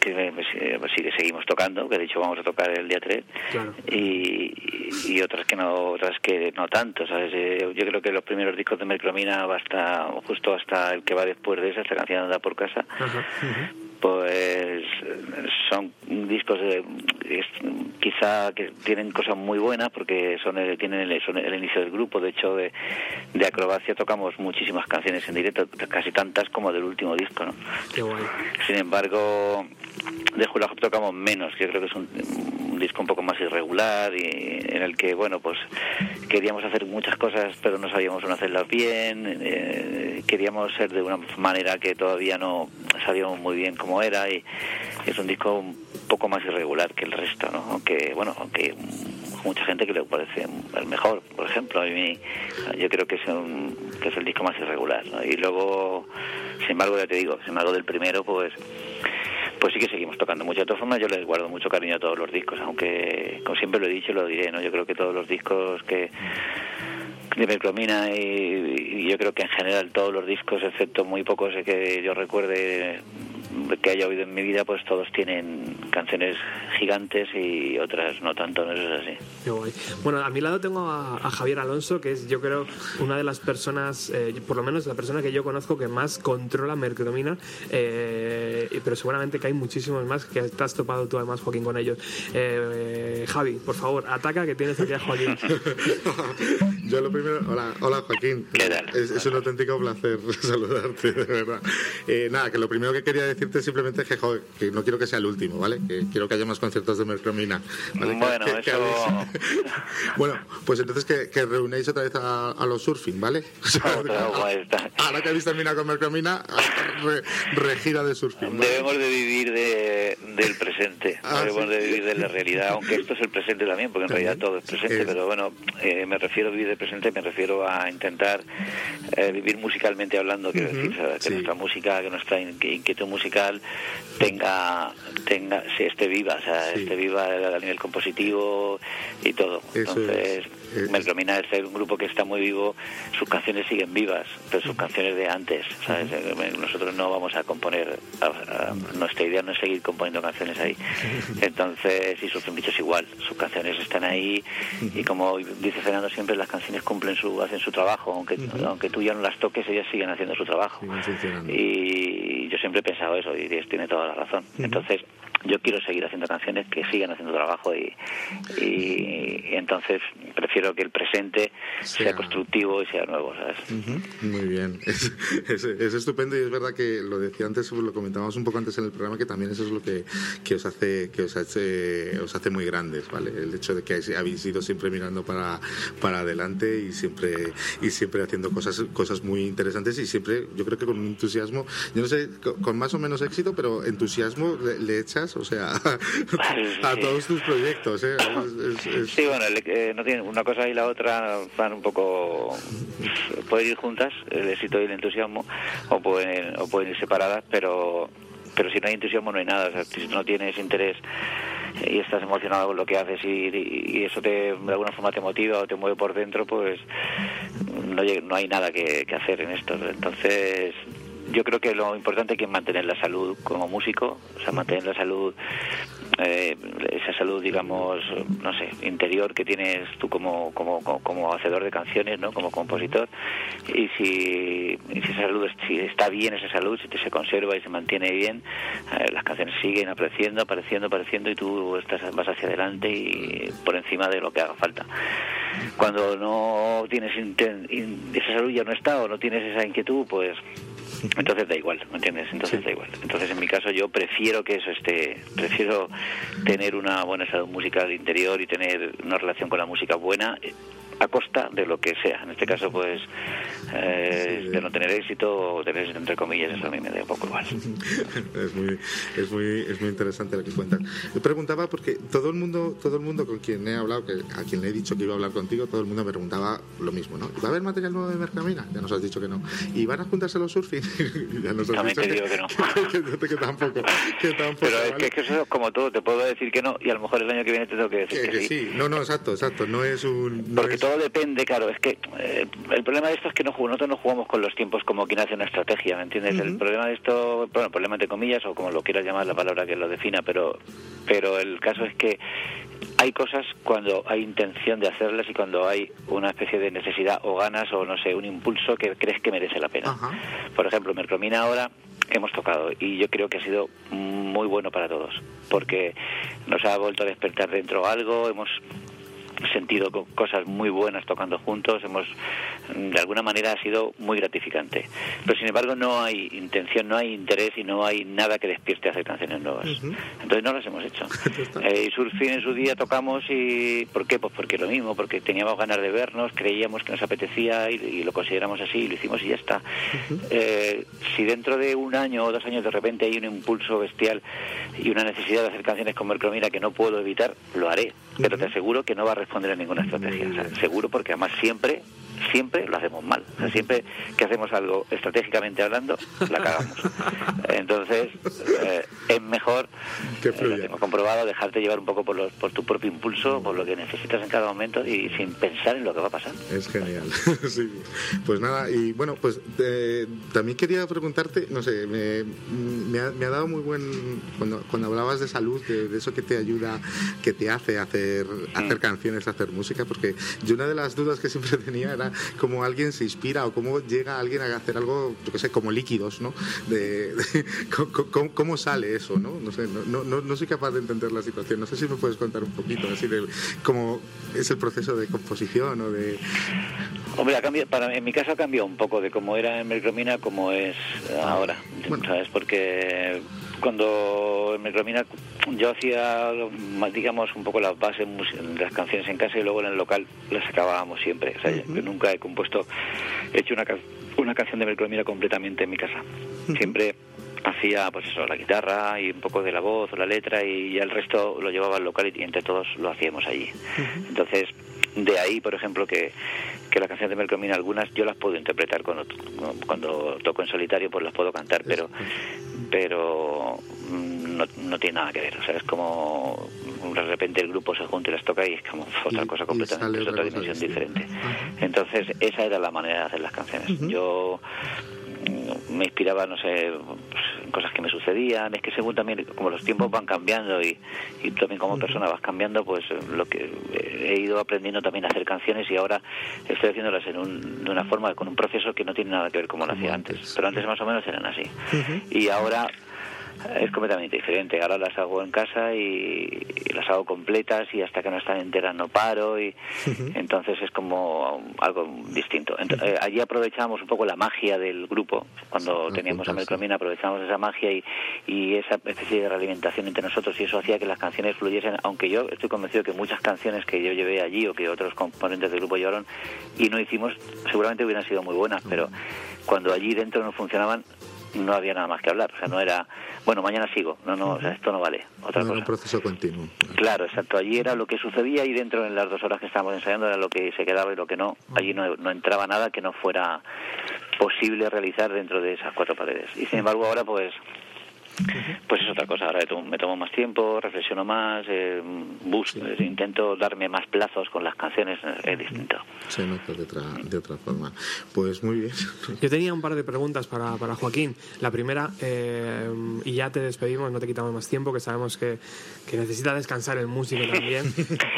que me- me sigue- me sigue- seguimos tocando, que de hecho vamos a tocar el día 3
Claro.
y, y otras que no otras que no tanto, ¿sabes? Eh, Yo creo que los primeros discos de Mercromina hasta justo hasta el que va después de esa, esta canción Anda por casa
Ajá.
Pues son discos de, es- quizá que tienen cosas muy buenas porque son el, tienen el, son el inicio del grupo de hecho de, de acrobacia tocamos muchísimas canciones en directo casi tantas como del último disco ¿no?
Qué guay.
sin embargo de Hula Hop tocamos menos yo creo que es un, un disco un poco más irregular y en el que bueno pues queríamos hacer muchas cosas pero no sabíamos cómo hacerlas bien eh, queríamos ser de una manera que todavía no sabíamos muy bien cómo era y es un disco un poco más irregular que el resto no aunque bueno aunque mucha gente que le parece el mejor por ejemplo a mí yo creo que es un, que es el disco más irregular ¿no? y luego sin embargo ya te digo sin embargo del primero pues pues sí que seguimos tocando mucho. De todas formas, yo les guardo mucho cariño a todos los discos, aunque, como siempre lo he dicho, lo diré, ¿no? Yo creo que todos los discos que de Mercromina y, y yo creo que en general todos los discos, excepto muy pocos que yo recuerde que haya oído en mi vida, pues todos tienen canciones gigantes y otras no tanto, ¿no? Eso es así.
Qué guay. Bueno, a mi lado tengo a, a Javier Alonso, que es yo creo una de las personas, eh, por lo menos la persona que yo conozco que más controla Mercromina, eh, pero seguramente que hay muchísimos más que te has topado tú además, Joaquín, con ellos. Eh, Javi, por favor, ataca que tienes aquí a Joaquín.
Yo lo primero, hola, hola Joaquín.
¿Qué tal?
Es, es un auténtico placer saludarte, de verdad. Eh, nada, que lo primero que quería decirte simplemente que, joder, que no quiero que sea el último, ¿vale? Que quiero que haya más conciertos de Mercromina.
Bueno,
que- que
eso-
habéis- bueno, pues entonces que, que reunéis otra vez a, a los surfing, ¿vale? Ahora que habéis terminado con Mercromina, re, regira de surfing. ¿vale?
Debemos de vivir de, del presente,
Ah,
debemos
sí.
de vivir de la realidad, aunque esto es el presente también, porque en realidad todo es presente, pero bueno, eh, me refiero a vivir del presente, me refiero a intentar eh, vivir musicalmente hablando, quiero decir, o sea, que
sí.
nuestra música, que nuestra inquietud musical tenga, tenga, se esté viva, o sea,
Sí.
esté viva a nivel compositivo y todo.
Eso
Entonces,
es. Es-
Mercromina es un grupo que está muy vivo, sus canciones siguen vivas, pero sus canciones de antes, ¿sabes? Eh, Nosotros no vamos a componer, a- a- nuestra idea no es seguir componiendo canciones ahí. Entonces, y sus bichos igual, sus canciones están ahí y como dice Fernando siempre, las canciones cumplen su, hacen su trabajo, aunque, aunque tú ya no las toques, ellas siguen haciendo su trabajo. Y yo siempre he pensado eso y Dios tiene toda la razón. Entonces, yo quiero seguir haciendo canciones que sigan haciendo trabajo y, y, y entonces prefiero que el presente sea,
Sea-
constructivo y sea nuevo, ¿sabes?
Muy bien, es, es- es estupendo y es verdad que lo decía antes, lo comentábamos un poco antes en el programa, que también eso es lo que, que os hace que os hace, os hace muy grandes, ¿vale? El hecho de que habéis ido siempre mirando para, para adelante y siempre y siempre haciendo cosas cosas muy interesantes y siempre, yo creo que con un entusiasmo, yo no sé, co- con más o menos éxito, pero entusiasmo le, le echas, o sea, a todos tus proyectos, ¿eh? Es- es- es-
Sí, bueno, el- eh, no tiene, una cosa y la otra van un poco. pueden ir juntas, el éxito y el entusiasmo, o pueden, o pueden ir separadas, pero pero si no hay entusiasmo no hay nada. O sea, si no tienes interés y estás emocionado con lo que haces y, y eso te, de alguna forma te motiva o te mueve por dentro, pues no, no hay nada que, que hacer en esto. Entonces, yo creo que lo importante que es mantener la salud como músico, o sea, mantener la salud, eh, esa salud, digamos, no sé, interior que tienes tú como, como, como, hacedor de canciones, ¿no? Como compositor. Y si, y si esa salud, si está bien esa salud, si te se conserva y se mantiene bien, eh, las canciones siguen apareciendo, apareciendo, apareciendo y tú estás vas hacia adelante y por encima de lo que haga falta. Cuando no tienes inten- in- esa salud ya no está o no tienes esa inquietud, pues entonces da igual, ¿me entiendes? Entonces da igual. Entonces en mi caso yo prefiero que eso esté, prefiero tener una buena salud musical interior y tener una relación con la música buena eh, a costa de lo que sea. En este caso pues eh, de no tener éxito o tener éxito entre comillas, eso a mí me da un poco igual.
es muy, es muy, es muy interesante lo que cuentas. Me preguntaba porque todo el mundo, todo el mundo con quien he hablado, que a quien le he dicho que iba a hablar contigo, todo el mundo me preguntaba lo mismo, ¿no? ¿Va a haber material nuevo de Mercamina? Ya nos has dicho que no. ¿Y van a juntarse los surfing? ya nos has
También
dicho
te digo que no.
que, que- que tampoco. Que tampoco
Pero es
¿vale?
que, es que eso es como todo, te puedo decir que no y a lo mejor el año que viene te tengo que decir
Que-
que,
que sí. No, no, exacto, exacto. No es un. no
Porque
es-
todo depende, claro, es que eh, el problema de esto es que no, nosotros no jugamos con los tiempos como quien hace una estrategia, ¿me entiendes? El problema de esto, bueno, el problema entre comillas, o como lo quieras llamar la palabra que lo defina, pero, pero el caso es que hay cosas cuando hay intención de hacerlas y cuando hay una especie de necesidad o ganas o no sé, un impulso que crees que merece la pena. Por ejemplo, Mercromina ahora hemos tocado y yo creo que ha sido muy bueno para todos porque nos ha vuelto a despertar dentro algo, hemos sentido co- cosas muy buenas tocando juntos, hemos de alguna manera ha sido muy gratificante. Pero sin embargo no hay intención, no hay interés y no hay nada que despierte hacer canciones nuevas. Entonces no las hemos hecho. eh, y Surfing en su día tocamos y ¿por qué? Pues porque lo mismo, porque teníamos ganas de vernos, creíamos que nos apetecía y, y lo consideramos así y lo hicimos y ya está. Eh, si dentro de un año o dos años de repente hay un impulso bestial y una necesidad de hacer canciones con Mercromina que no puedo evitar, lo haré. Pero te aseguro que no va a responder a ninguna estrategia. O sea, seguro porque además siempre siempre lo hacemos mal. O sea, siempre que hacemos algo estratégicamente hablando, la cagamos. Entonces, eh, es mejor,
Que
eh, lo tengo comprobado, dejarte llevar un poco por, los- por tu propio impulso, por lo que necesitas en cada momento y sin pensar en lo que va a pasar.
Es genial. sí. Pues nada, y bueno, pues eh, también quería preguntarte, no sé, me, me ha, me ha dado muy buen. Cuando, cuando hablabas de salud, de, de eso que te ayuda, que te hace hacer, hacer canciones, hacer música, porque yo una de las dudas que siempre tenía era cómo alguien se inspira o cómo llega alguien a hacer algo, yo qué sé, como líquidos, ¿no? De, de- cómo- sale eso, ¿no? No sé, no, no- no, no soy capaz de entender la situación. No sé si me puedes contar un poquito así de cómo es el proceso de composición o de.
Hombre, ha cambiado, para, en mi caso ha cambiado un poco de cómo era en Mercromina como es ahora,
Bueno.
¿sabes? Porque cuando en Mercromina yo hacía, digamos, un poco las bases de las canciones en casa y luego en el local las acabábamos siempre. O sea, yo nunca he compuesto, he hecho una, una canción de Mercromina completamente en mi casa. Siempre hacía pues eso la guitarra y un poco de la voz la letra y ya el resto lo llevaba al local y entre todos lo hacíamos allí entonces de ahí por ejemplo que, que las canciones de Mercomina algunas yo las puedo interpretar cuando cuando toco en solitario pues las puedo cantar pero pero mm, no, no tiene nada que ver. O sea es como de repente el grupo se junta y las toca y es como otra
Y-
cosa completamente es
otra
dimensión diferente. Entonces esa era la manera de hacer las canciones. Yo me inspiraba, no sé, pues, cosas que me sucedían. Es que según también, como los tiempos van cambiando y, y también como persona vas cambiando, pues lo que he ido aprendiendo también a hacer canciones y ahora estoy haciéndolas en un- de una forma, con un proceso que no tiene nada que ver como lo hacía antes.
antes.
Pero antes más o menos eran así. Y ahora es completamente diferente. Ahora las hago en casa y, y las hago completas y hasta que no están enteras no paro y entonces es como algo distinto. Ent- eh, allí aprovechamos un poco la magia del grupo. Cuando teníamos a. Melcromina aprovechamos esa magia y, y esa especie de realimentación entre nosotros y eso hacía que las canciones fluyesen, aunque yo estoy convencido que muchas canciones que yo llevé allí o que otros componentes del grupo llevaron y no hicimos, seguramente hubieran sido muy buenas, pero cuando allí dentro no funcionaban no había nada más que hablar, o sea, no era, bueno, mañana sigo, no, no, o sea, esto no vale, otra
No era un proceso continuo.
Claro, exacto. Allí era lo que sucedía y dentro en las dos horas que estábamos ensayando era lo que se quedaba y lo que no. Allí no, no entraba nada que no fuera posible realizar dentro de esas cuatro paredes. Y sin embargo ahora pues pues es otra cosa. Ahora me tomo, más tiempo, reflexiono más, eh, bus- eh, intento darme más plazos con las canciones, eh, es distinto.
Se nota de otra, de otra forma. Pues muy bien.
Yo tenía un par de preguntas para, para Joaquín. La primera, eh, y ya te despedimos, no te quitamos más tiempo, que sabemos que, que necesita descansar el músico también.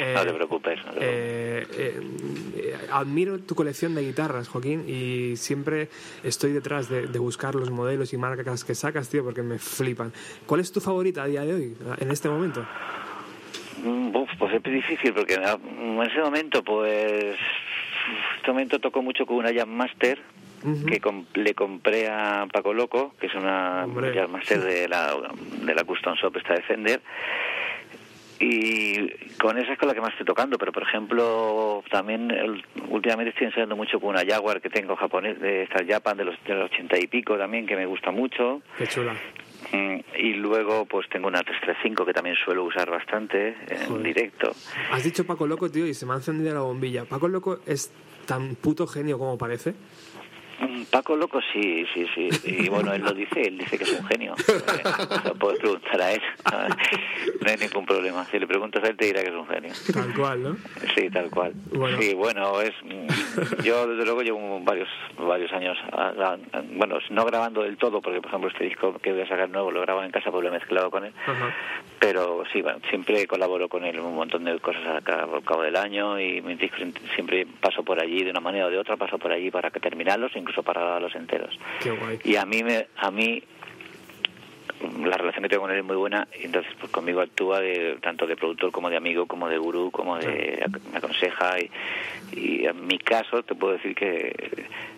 Eh,
No te preocupes. no te preocupes.
eh, admiro tu colección de guitarras, Joaquín, y siempre estoy detrás de, de buscar los modelos y marcas que sacas, tío, porque me flipan. ¿Cuál es tu favorita a día de hoy, en este momento?
Mm, uf, pues es difícil porque en ese momento, pues, en este momento tocó mucho con una Jam Master que com- le compré a Paco Loco, que es una
Hombre.
Jam Master de la, de la Custom Shop, esta de Fender. Y con esa es con la que más estoy tocando, pero por ejemplo, también el- últimamente estoy ensayando mucho con una Jaguar que tengo japonés, de esta Japan de los, de los 80 y pico también, que me gusta mucho.
Qué chula.
Mm, Y luego pues tengo una 335 que también suelo usar bastante en
Joder.
directo.
Has dicho Paco Loco, tío, y se me ha encendido la bombilla. ¿Paco Loco es tan puto genio como parece?
Mm, Paco Loco sí, sí, sí. Y bueno, él lo dice, él dice que es un genio. Eh, Lo puedes preguntar a él. No hay ningún problema. Si le preguntas a él te dirá que es un genio.
Tal cual, ¿no?
Sí, tal cual.
Bueno.
Sí, bueno, es mm, yo desde luego llevo varios varios años, ah, ah, bueno, no grabando del todo, porque por ejemplo este disco que voy a sacar nuevo lo grabo en casa, pues lo he mezclado con él.
Ajá.
Pero sí, bueno, siempre colaboro con él en un montón de cosas cabo, al cabo del año y mis discos siempre paso por allí de una manera o de otra, paso por allí para que terminarlos, incluso para grabarlos enteros.
Qué guay.
Y a mí me, a mí la relación que tengo con él es muy buena y entonces pues conmigo actúa de, tanto de productor como de amigo como de gurú como de me aconseja y, y en mi caso te puedo decir que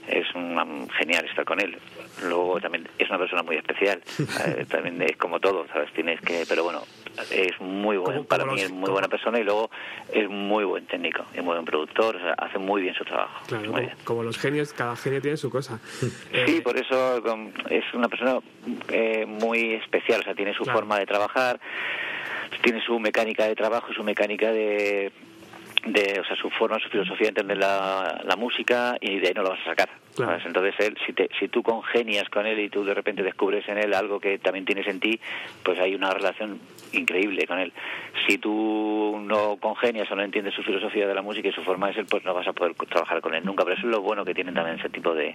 es una- genial estar con él luego también es una persona muy especial eh, también es como todo sabes tienes que pero bueno es muy bueno para mí es muy buena persona y luego es muy buen técnico y muy buen productor o sea, hace muy bien su trabajo
Claro, como, como los genios, cada genio tiene su cosa. Eh,
Sí, por eso es una persona eh, muy especial, o sea, tiene su
Claro.
forma de trabajar, tiene su mecánica de trabajo, su mecánica de, de o sea, su forma, su filosofía de entender la, la música y de ahí no lo vas a sacar. Entonces, él, si, te, si tú congenias con él y tú de repente descubres en él algo que también tienes en ti, pues hay una relación increíble con él. Si tú no congenias o no entiendes su filosofía de la música y su forma de ser, pues no vas a poder trabajar con él nunca. Pero eso es lo bueno que tienen también ese tipo de,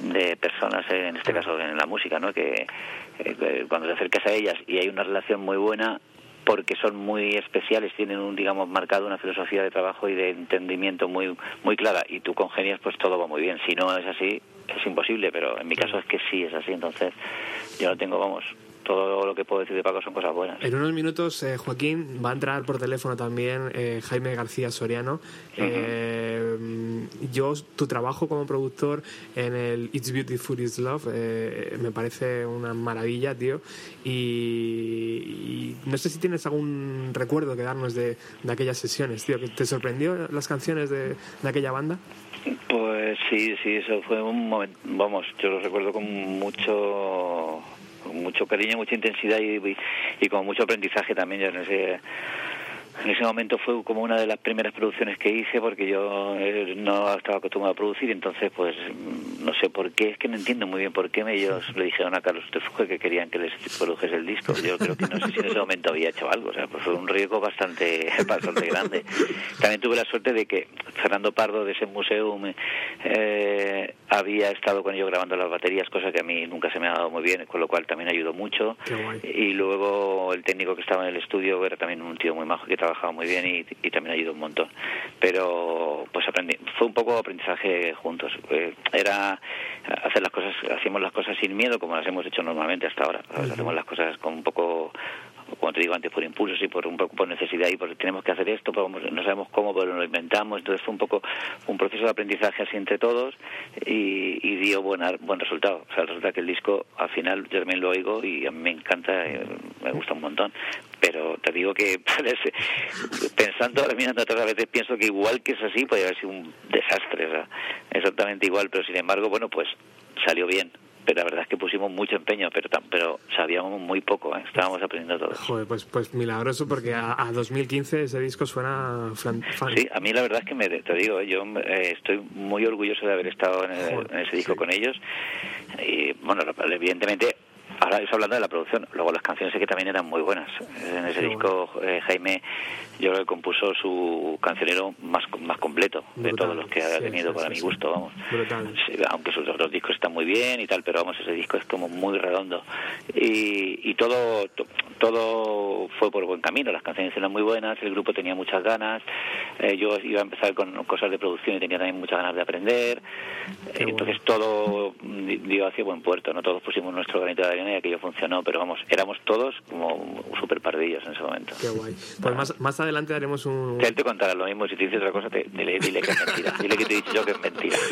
de personas, eh, en este caso en la música, ¿no? que eh, que cuando te acercas a ellas y hay una relación muy buena, porque son muy especiales, tienen un, digamos, marcado una filosofía de trabajo y de entendimiento muy muy clara y tú congenias, pues todo va muy bien. Si no es así, es imposible, pero en mi caso es que sí es así, entonces yo no tengo, vamos, todo lo que puedo decir de Paco son cosas buenas.
En unos minutos, eh, Joaquín, va a entrar por teléfono también eh, Jaime García Soriano. Eh, yo, tu trabajo como productor en el It's Beautiful Is Love eh, me parece una maravilla, tío. Y, y no sé si tienes algún recuerdo que darnos de, de aquellas sesiones, tío. que ¿Te sorprendió las canciones de, de aquella banda?
Pues sí, sí, eso fue un momento, vamos, yo lo recuerdo con mucho con mucho cariño, mucha intensidad y, y, con mucho aprendizaje también. Yo en ese, en ese momento fue como una de las primeras producciones que hice porque yo eh, no estaba acostumbrado a producir, entonces pues mm, no sé por qué, es que no entiendo muy bien por qué me- ellos le dijeron a Carlos Trujillo que querían que les produjese el disco. Yo creo que no sé si en ese momento había hecho algo, o sea, pues fue un riesgo bastante, bastante grande. También tuve la suerte de que Fernando Pardo de ese museo eh, había estado con ellos grabando las baterías, cosa que a mí nunca se me ha dado muy bien, con lo cual también ayudó mucho. Y luego el técnico que estaba en el estudio era también un tío muy majo que trabajaba trabajado muy bien y, y también ayudó un montón. Pero pues aprendí, fue un poco aprendizaje juntos. Eh, era hacer las cosas, hacíamos las cosas sin miedo como las hemos hecho normalmente hasta ahora. Hacemos las cosas con un poco como te digo antes, por impulsos y por un poco por necesidad y porque tenemos que hacer esto, no sabemos cómo, pero lo inventamos. Entonces fue un poco un proceso de aprendizaje así entre todos y, y dio buen, buen resultado. O sea, resulta que el disco al final yo también lo oigo y a mí me encanta, eh, me gusta un montón. Pero te digo que parece, pensando ahora mirando otras veces pienso que igual que es así podría haber sido un desastre, o exactamente igual, pero sin embargo, bueno, pues salió bien pero la verdad es que pusimos mucho empeño, pero pero sabíamos muy poco, ¿eh? estábamos aprendiendo todo.
Joder, pues, pues milagroso porque a, a 2015 ese disco suena fan, fan.
Sí, a mí la verdad es que me, te digo, yo eh, estoy muy orgulloso de haber estado en, el, en ese disco
sí.
con ellos y bueno, evidentemente ahora estoy hablando de la producción, luego las canciones sí que también eran muy buenas. En ese disco eh, Jaime yo creo que compuso su cancionero más más completo de todos los que ha tenido
sí,
para mi gusto, vamos. Aunque sus otros discos están muy bien y tal, pero vamos, ese disco es como muy redondo. Y, y todo to- todo fue por buen camino, las canciones eran muy buenas, el grupo tenía muchas ganas, eh, yo iba a empezar con cosas de producción y tenía también muchas ganas de aprender,
Qué
entonces todo di- dio hacia buen puerto, no todos pusimos nuestro granito de arena y aquello funcionó, pero vamos, éramos todos como super pardillos en ese momento.
Qué guay. Pues más, más adelante haremos un...
Él te contará lo mismo, si te dice otra cosa, te, dile, dile que es mentira, dile que te he dicho yo que es mentira.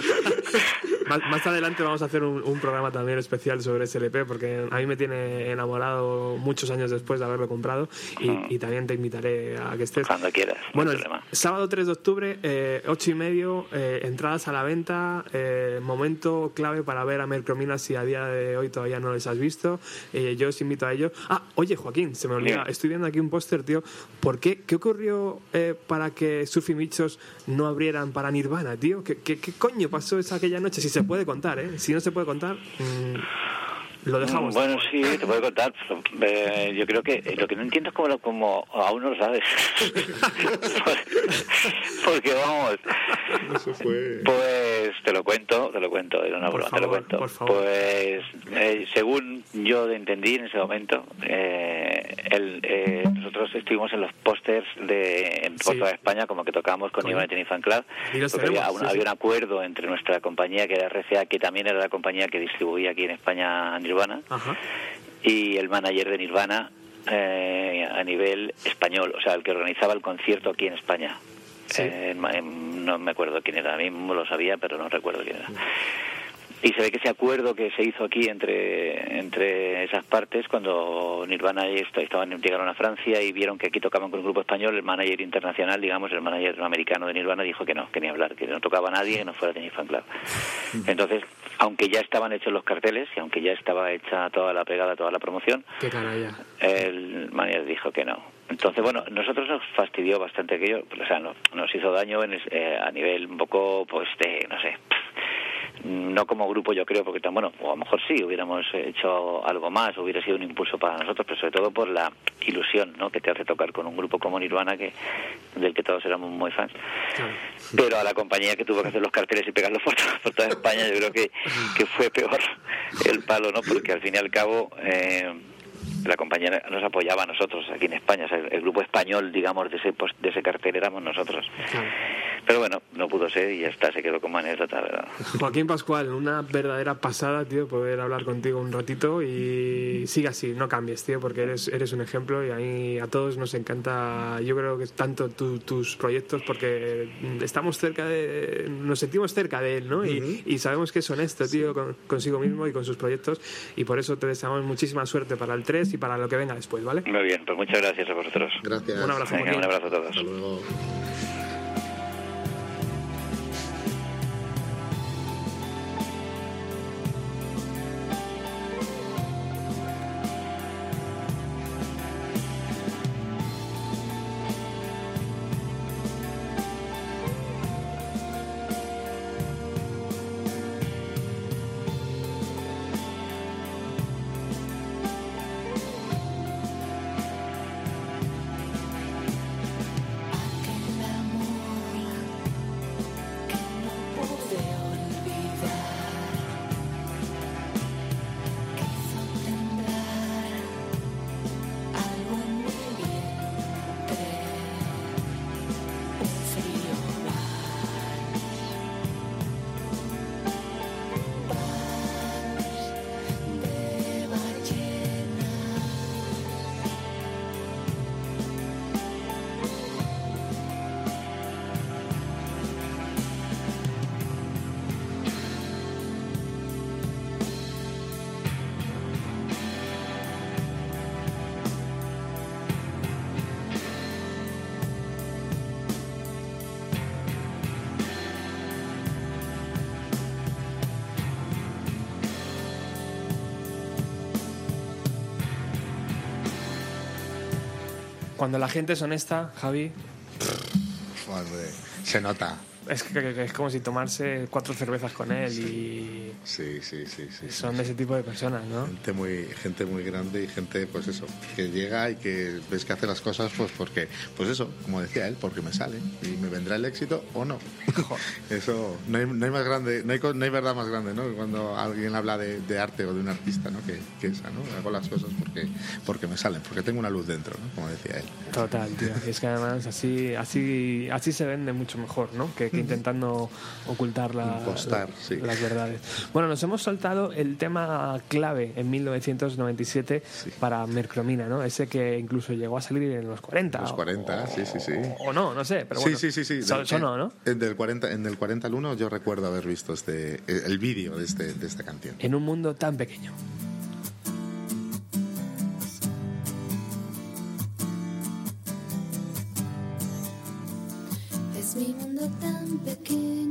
Más, más adelante vamos a hacer un, un programa también especial sobre ese LP porque a mí me tiene enamorado muchos años después de haberlo comprado y,
Mm.
y también te invitaré a que estés.
Cuando quieras, no
Bueno, sábado 3 de octubre, eh, 8 y medio, eh, entradas a la venta, eh, momento clave para ver a Mercromina si a día de hoy todavía no les has visto. Eh, yo os invito a ello. Ah, oye Joaquín, se me olvida, estoy viendo aquí un póster, tío. ¿Por qué? ¿Qué ocurrió eh, para que Surfing Bichos no abrieran para Nirvana, tío? ¿Qué, qué, qué coño pasó esa aquella noche? Si se puede contar, ¿eh? Si no se puede contar, mm, lo dejamos.
Mm, Bueno, sí, te puedo contar. Eh, yo creo que eh, lo que no entiendo es cómo, lo- cómo aún no lo sabes. Porque vamos,
Eso fue.
pues te lo cuento, te lo cuento, era una
Por
broma, te lo cuento.
por favor.
Pues eh, según yo entendí en ese momento, eh, el, eh, nosotros estuvimos en los pósters de en
Sí.
toda España, como que tocábamos con. Nirvana Tennis Fan Club. Había, un,
sí,
había un acuerdo entre nuestra compañía, que era RCA, que también era la compañía que distribuía aquí en España a Nirvana
Ajá.
y el manager de Nirvana eh, a nivel español, o sea, el que organizaba el concierto aquí en España.
Sí.
Eh, no me acuerdo quién era, a mí lo sabía, pero no recuerdo quién era. Y se ve que ese acuerdo que se hizo aquí entre, entre esas partes, cuando Nirvana y esto- estaban, llegaron a Francia y vieron que aquí tocaban con un grupo español, el manager internacional, digamos, el manager americano de Nirvana dijo que no, que ni hablar, que no tocaba a nadie, que no fuera Tennis Fan Club. Entonces, aunque ya estaban hechos los carteles y aunque ya estaba hecha toda la pegada, toda la promoción,
Qué
el manager dijo que no. Entonces, bueno, nosotros nos fastidió bastante aquello, o sea, no- nos hizo daño en eh, a nivel un poco, pues, de, no sé, no como grupo yo creo, porque tan bueno, o a lo mejor sí, hubiéramos hecho algo más, hubiera sido un impulso para nosotros, pero sobre todo por la ilusión ¿no? que te hace tocar con un grupo como Nirvana, que del que todos éramos muy fans. Pero a la compañía que tuvo que hacer los carteles y pegarlos por, to- por toda España, yo creo que, que fue peor el palo, ¿no? Porque al fin y al cabo eh, la compañía nos apoyaba a nosotros aquí en España. O sea, el, el grupo español, digamos, de ese, de ese cartel éramos nosotros. Pero bueno, no pudo ser y ya está, se quedó como anécdota, ¿verdad?
Joaquín Pascual, una verdadera pasada, tío, poder hablar contigo un ratito y sigue así, no cambies, tío, porque eres, eres un ejemplo y a mí a todos nos encanta, yo creo que tanto tu- tus proyectos porque estamos cerca de, nos sentimos cerca de él, ¿no? y, y sabemos que es honesto, tío, con- consigo mismo y con sus proyectos y por eso te deseamos muchísima suerte para el 3 y para lo que venga después, ¿vale?
Muy bien, pues muchas gracias a vosotros.
Gracias.
Un abrazo,
Venga, un abrazo a todos.
Hasta luego.
Cuando la gente es honesta, Javi,
Hombre, se nota.
Es, que, es como si tomarse cuatro cervezas con él y
Sí, sí, sí, sí.
son de ese tipo de personas, ¿no?
Gente muy, gente muy grande y gente, pues eso, que llega y que ves que hace las cosas, pues porque, pues eso, como decía él, porque me sale y me vendrá el éxito o no. eso, no hay, no hay más grande, no hay, no hay verdad más grande, ¿no? Cuando alguien habla de, de arte o de un artista, ¿no? Que, que esa, ¿no? Hago las cosas porque, porque me salen, porque tengo una luz dentro, ¿no? Como decía él.
Total, tío. Y es que además así, así, así se vende mucho mejor, ¿no? Que, que intentando ocultar la-
Impostar,
la-
sí.
las verdades. Bueno, nos hemos soltado el tema clave en 1997 para Mercromina, ¿no? Ese que incluso llegó a salir en los 40.
Los 40,
o-
sí, sí, sí.
O no, no sé, pero
sí,
bueno.
sí, sí, sí.
Son-
Del-
sonó, ¿no?
En, del 40, en el 40 al 1 yo recuerdo haber visto este, el vídeo de, este, de esta canción.
En un mundo tan pequeño.
Mundo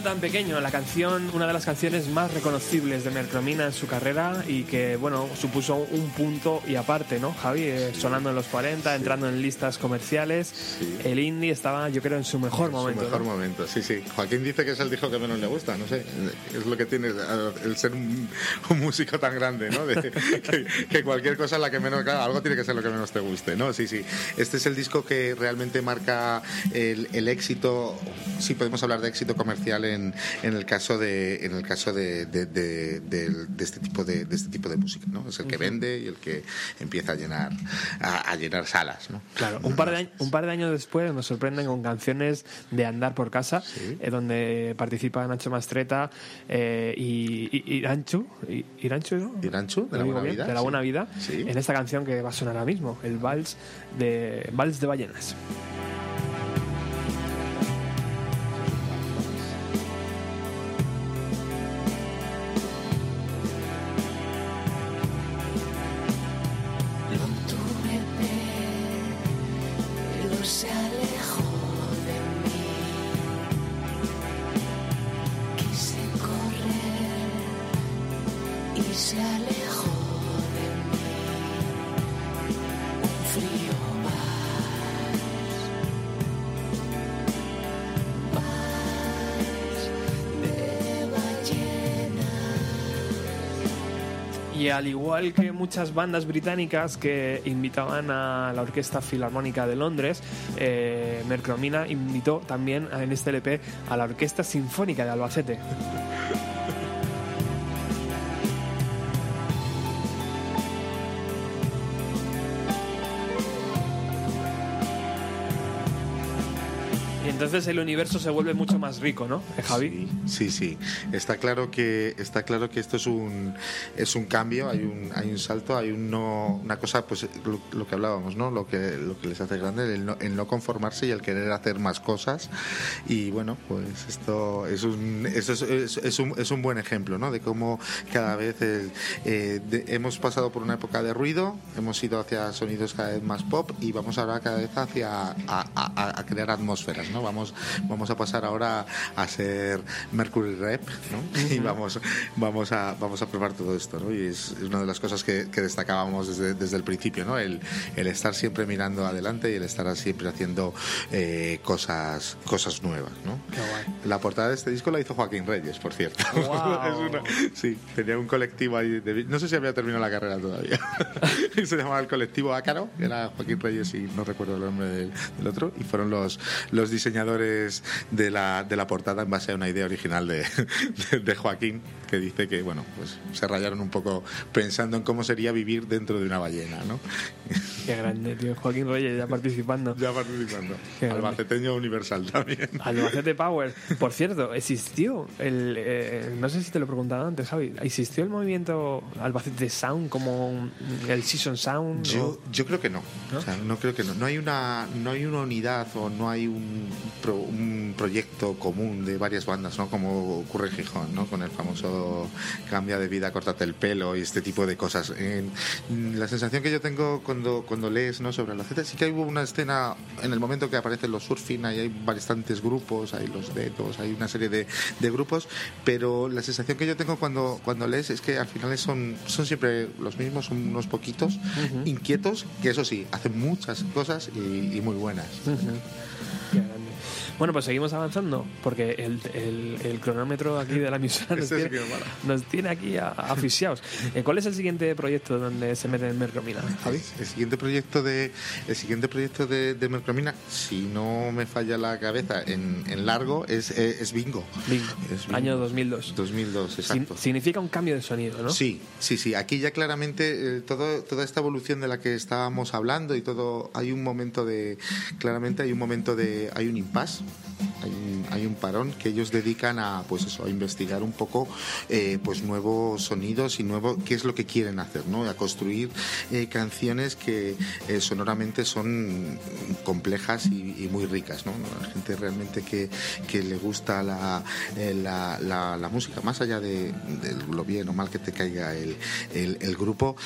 En mundo tan pequeño, la
canción, una de las canciones más reconocibles de Mercromina en su carrera y que, bueno, supuso un punto y aparte, ¿no, Javi? Eh, sonando en los 40, entrando en listas comerciales. El indie estaba, yo creo, en su mejor
Su
momento.
mejor
¿no?
momento, sí, sí. Joaquín dice que es el disco que menos le gusta, no sé. Es lo que tiene el ser un, un músico tan grande, ¿no? De- que, que cualquier cosa es la que menos. Claro, algo tiene que ser lo que menos te guste, ¿no? Sí, sí. Este es el disco que realmente marca el, el éxito. Sí, podemos hablar de éxito comercial en, en el caso de en el caso de, de, de- de este tipo de, este tipo de música, ¿no? Es el que vende y el que empieza a llenar a, a llenar salas, ¿no?
Claro, un par, de, años- un par de años después nos sorprenden con canciones de Andar por Casa, eh, donde participa Nacho Mastreta eh, y, Iranchu, Iranchu, ¿no?
Iranchu, de
¿Lo
La Buena
bien?
Vida,
de la
sí.
buena vida,
Sí.
en esta canción que va a sonar ahora mismo, el vals de vals de ballenas. Igual que muchas bandas británicas que invitaban a la Orquesta Filarmónica de Londres, eh, Mercromina invitó también en este LP a la Orquesta Sinfónica de Albacete. Entonces el universo se vuelve mucho más rico, ¿no, Eh, Javi?
Sí, sí. Está claro que está claro que esto es un es un cambio, hay un hay un salto, hay un no, una cosa pues lo, lo que hablábamos, ¿no? Lo que lo que les hace grande el no, el no conformarse y el querer hacer más cosas y bueno, pues esto es un esto es, es- es un es un buen ejemplo, ¿no? De cómo cada vez el, eh, de- hemos pasado por una época de ruido, hemos ido hacia sonidos cada vez más pop y vamos ahora cada vez hacia a, a- a crear atmósferas, ¿no? Vamos vamos a pasar ahora a ser Mercury Rep, ¿no? Y vamos vamos a vamos a probar todo esto, ¿no? Y es, es una de las cosas que, que destacábamos desde, desde el principio, ¿no? El, el estar siempre mirando adelante y el estar siempre haciendo eh, cosas cosas nuevas, ¿no?
Qué guay.
La portada de este disco la hizo Joaquín Reyes, por cierto.
Guau.
Es una- sí, tenía un colectivo ahí. de- no sé si había terminado la carrera todavía. Se llamaba el colectivo Ácaro, era Joaquín Reyes y no recuerdo el nombre del, del otro. Y fueron los, los diseñadores de la, de la portada en base a una idea original de, de, de Joaquín, que dice que, bueno, pues se rayaron un poco pensando en cómo sería vivir dentro de una ballena, ¿no?
Qué grande, tío. Joaquín Reyes ya participando.
Ya participando.
Qué grande.
Albaceteño universal también.
Albacete Power. Por cierto, existió el. eh, no sé si te lo he preguntado antes, Javi. ¿Existió el movimiento Albacete Sound como el Season Sound?
Yo,
o-
yo creo que no.
¿No?
O sea, no creo que no. No hay una, no hay una unidad o no hay un, pro- un proyecto común de varias bandas, ¿no? Como ocurre en Gijón, ¿no? Con el famoso cambia de vida, córtate el pelo y este tipo de cosas. En- la sensación que yo tengo cuando, cuando lees, ¿no? Sobre la Z, sí que hubo una escena en el momento que aparecen los surfing, ahí hay bastantes grupos, hay los dedos, hay una serie de, de grupos, pero la sensación que yo tengo cuando, cuando lees es que al final son, son siempre los mismos, son unos poquitos inquietos, que eso sí, hacen muchas cosas y, y muy buenas.
Qué grande. Bueno, pues seguimos avanzando, porque el, el- el cronómetro aquí de la emisora nos, tiene, nos tiene aquí a- aficionados. Eh, ¿Cuál es el siguiente proyecto donde se mete en Mercromina, Javi?
El siguiente proyecto de el siguiente proyecto de, de Mercromina, si no me falla la cabeza en, en largo, es, eh, es Bingo.
Bingo.
Es Bingo.
Año 2002.
2002,
Sin-
exacto.
significa un cambio de sonido, ¿no?
Sí, sí, sí. Aquí ya claramente eh, todo, toda esta evolución de la que estábamos hablando y todo, hay un momento de, claramente hay un momento de, hay un impasse, hay un, hay un parón que ellos dedican a, pues eso, a investigar un poco, eh, pues nuevos sonidos y nuevo, qué es lo que quieren hacer, ¿no? A construir eh, canciones que eh, sonoramente son complejas y, muy ricas, ¿no? La gente realmente que, que le gusta la, la, la- la música, más allá de, lo bien o mal que te caiga el, el- grupo,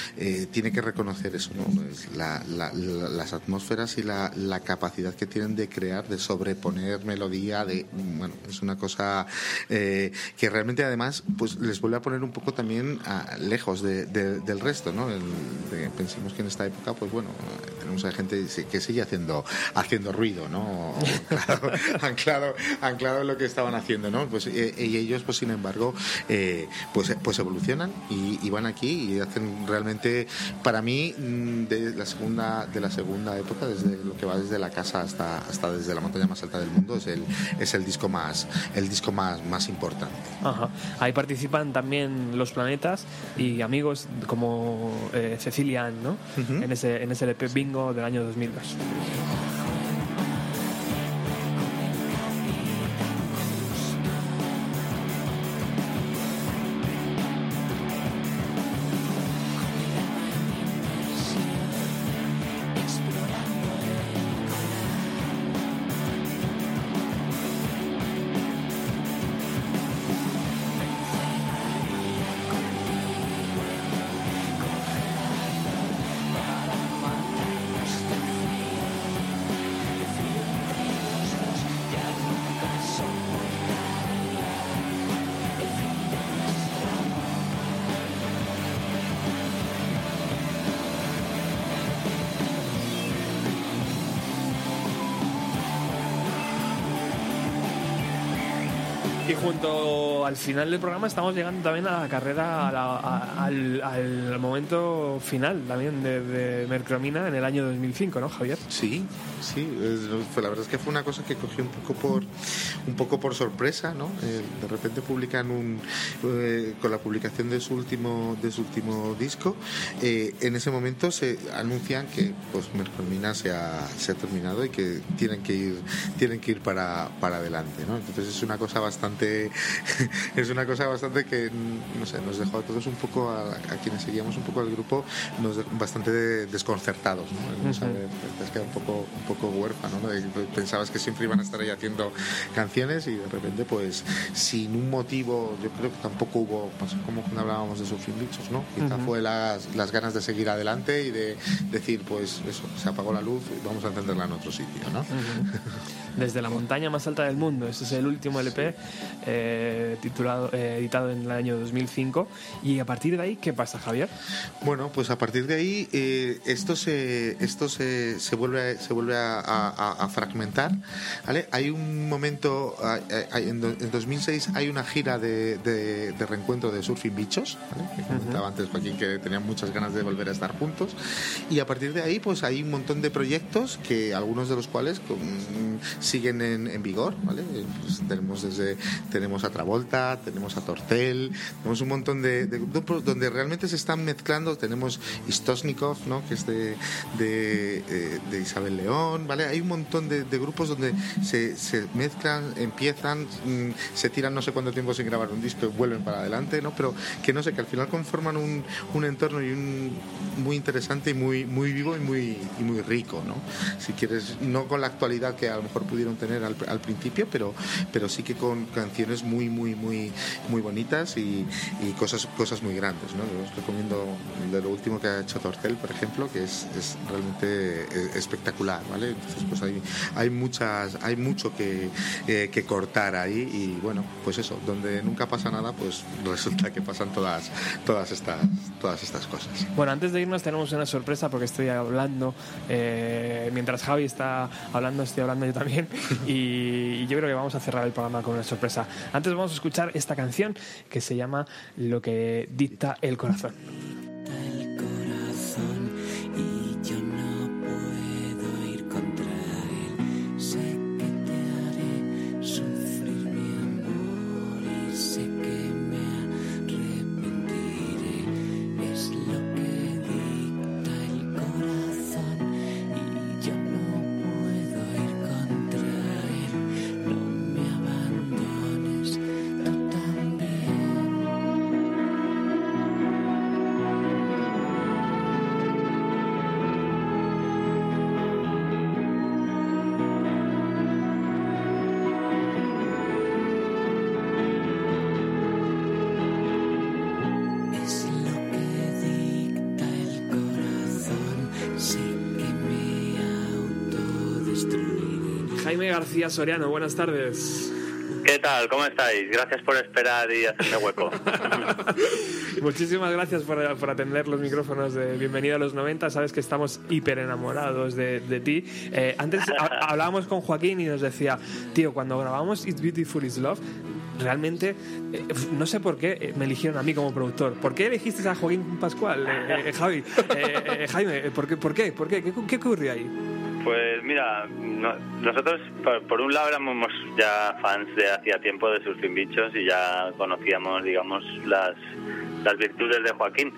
tiene que reconocer eso, ¿no? Es la- la- la- las atmósferas y la capacidad que tienen de crear, de sobreponer melodía, de, bueno, es una cosa eh, que realmente además pues les vuelve a poner un poco también a- lejos de- de- del resto, ¿no? El- de- pensemos que en esta época, pues bueno, tenemos a gente que sigue haciendo, haciendo ruido, ¿no? Anclado, anclado, anclado en lo que estaban haciendo, ¿no? Pues, eh, y ellos, pues sin embargo, eh, pues, pues evolucionan y, y van aquí y hacen realmente, para mí, mm, de la segunda, de la segunda época, desde lo que va desde la casa hasta, hasta desde la montaña más alta del mundo, es el, es el disco más, el disco más, más importante.
Ajá. Ahí participan también los planetas y amigos como eh, Cecilia Ann, ¿no? en, ese, en ese LP Bingo del año 2002. Al final del programa estamos llegando también a la carrera, a la- al, al momento final también de, de Mercromina en el año 2005, ¿no, Javier?
Sí, sí, es- fue- la verdad es que fue una cosa que cogió un poco por un poco por sorpresa, ¿no? Eh, de repente publican un eh, con la publicación de su último de su último disco, eh, en ese momento se anuncian que pues Mercromina se ha, se ha terminado y que tienen que ir tienen que ir para, para adelante, ¿no? Entonces es una cosa bastante es una cosa bastante que no sé, nos dejó a todos un poco a, a quienes seguíamos un poco al grupo nos bastante de- desconcertados, ¿no? Has quedado un poco, un poco huérfano, ¿no? Pensabas que siempre iban a estar ahí haciendo canciones y de repente, pues, sin un motivo, yo creo que tampoco hubo, pues, como cuando hablábamos de Surfing Bichos, ¿no? Quizá
Ujú.
fue las, las ganas de seguir adelante y de decir, pues, eso, se apagó la luz, vamos a encenderla en otro sitio, ¿no?
Desde la montaña más alta del mundo. Este es el último LP eh, titulado, eh, editado en el año 2005. Y a partir de ahí, ¿qué pasa, Javier?
Bueno, pues a partir de ahí eh, esto se esto se, se vuelve se vuelve a, a- a fragmentar, ¿vale? Hay un momento hay- en, do- en 2006 hay una gira de, de- de reencuentro de Surfing Bichos, ¿vale? Que comentaba antes Joaquín que tenían muchas ganas de volver a estar juntos y a partir de ahí pues hay un montón de proyectos que algunos de los cuales con- siguen en, en vigor, ¿vale? Eh, pues tenemos desde tenemos a Travolta, tenemos a Tortel, tenemos un montón de, de grupos donde realmente se están mezclando, tenemos Istosnikov, ¿no? que es de, de, eh, de Isabel León, ¿vale? Hay un montón de, grupos donde se, mezclan, empiezan, mm, se tiran no sé cuánto tiempo sin grabar un disco y vuelven para adelante, ¿no? Pero que no sé, que al final conforman un, un entorno y un muy interesante y muy, muy vivo y muy, muy rico, ¿no? Si quieres, no con la actualidad que a lo mejor pudieron tener al, al principio, pero, pero sí que con canciones muy, muy, muy, muy bonitas y, y cosas, cosas muy grandes, ¿no? Yo os recomiendo de lo último que ha hecho Tortel, por ejemplo, que es, es realmente eh, espectacular, ¿vale? Entonces, pues hay, hay muchas, hay mucho que, eh, que cortar ahí y bueno, pues eso, donde nunca pasa nada, pues resulta que pasan todas, todas estas, todas estas cosas.
Bueno, antes de irnos tenemos una sorpresa porque estoy hablando, eh, mientras Javi está hablando, estoy hablando yo también y, y yo creo que vamos a cerrar el programa con una sorpresa. Antes vamos a escuchar esta canción que se llama Lo que dicta el corazón.
el corazón
García Soriano, buenas tardes.
¿Qué tal? ¿Cómo estáis? Gracias por esperar y hacerme hueco.
Muchísimas gracias por, por atender los micrófonos de Bienvenido a los 90. Sabes que estamos hiper enamorados de, de ti. Eh, antes ha- hablábamos con Joaquín y nos decía, tío, cuando grabamos It's Beautiful Is Love, realmente, eh, no sé por qué eh, me eligieron a mí como productor. ¿Por qué elegiste a Joaquín Pascual, eh, Javi? Jaime, ¿por qué? ¿Por qué? ¿Por qué? ¿Qué, qué ocurrió ahí?
Pues mira, no- nosotros por, por un lado éramos ya fans de hacía tiempo de Surfing Bichos y ya conocíamos, digamos, las, las virtudes de Joaquín.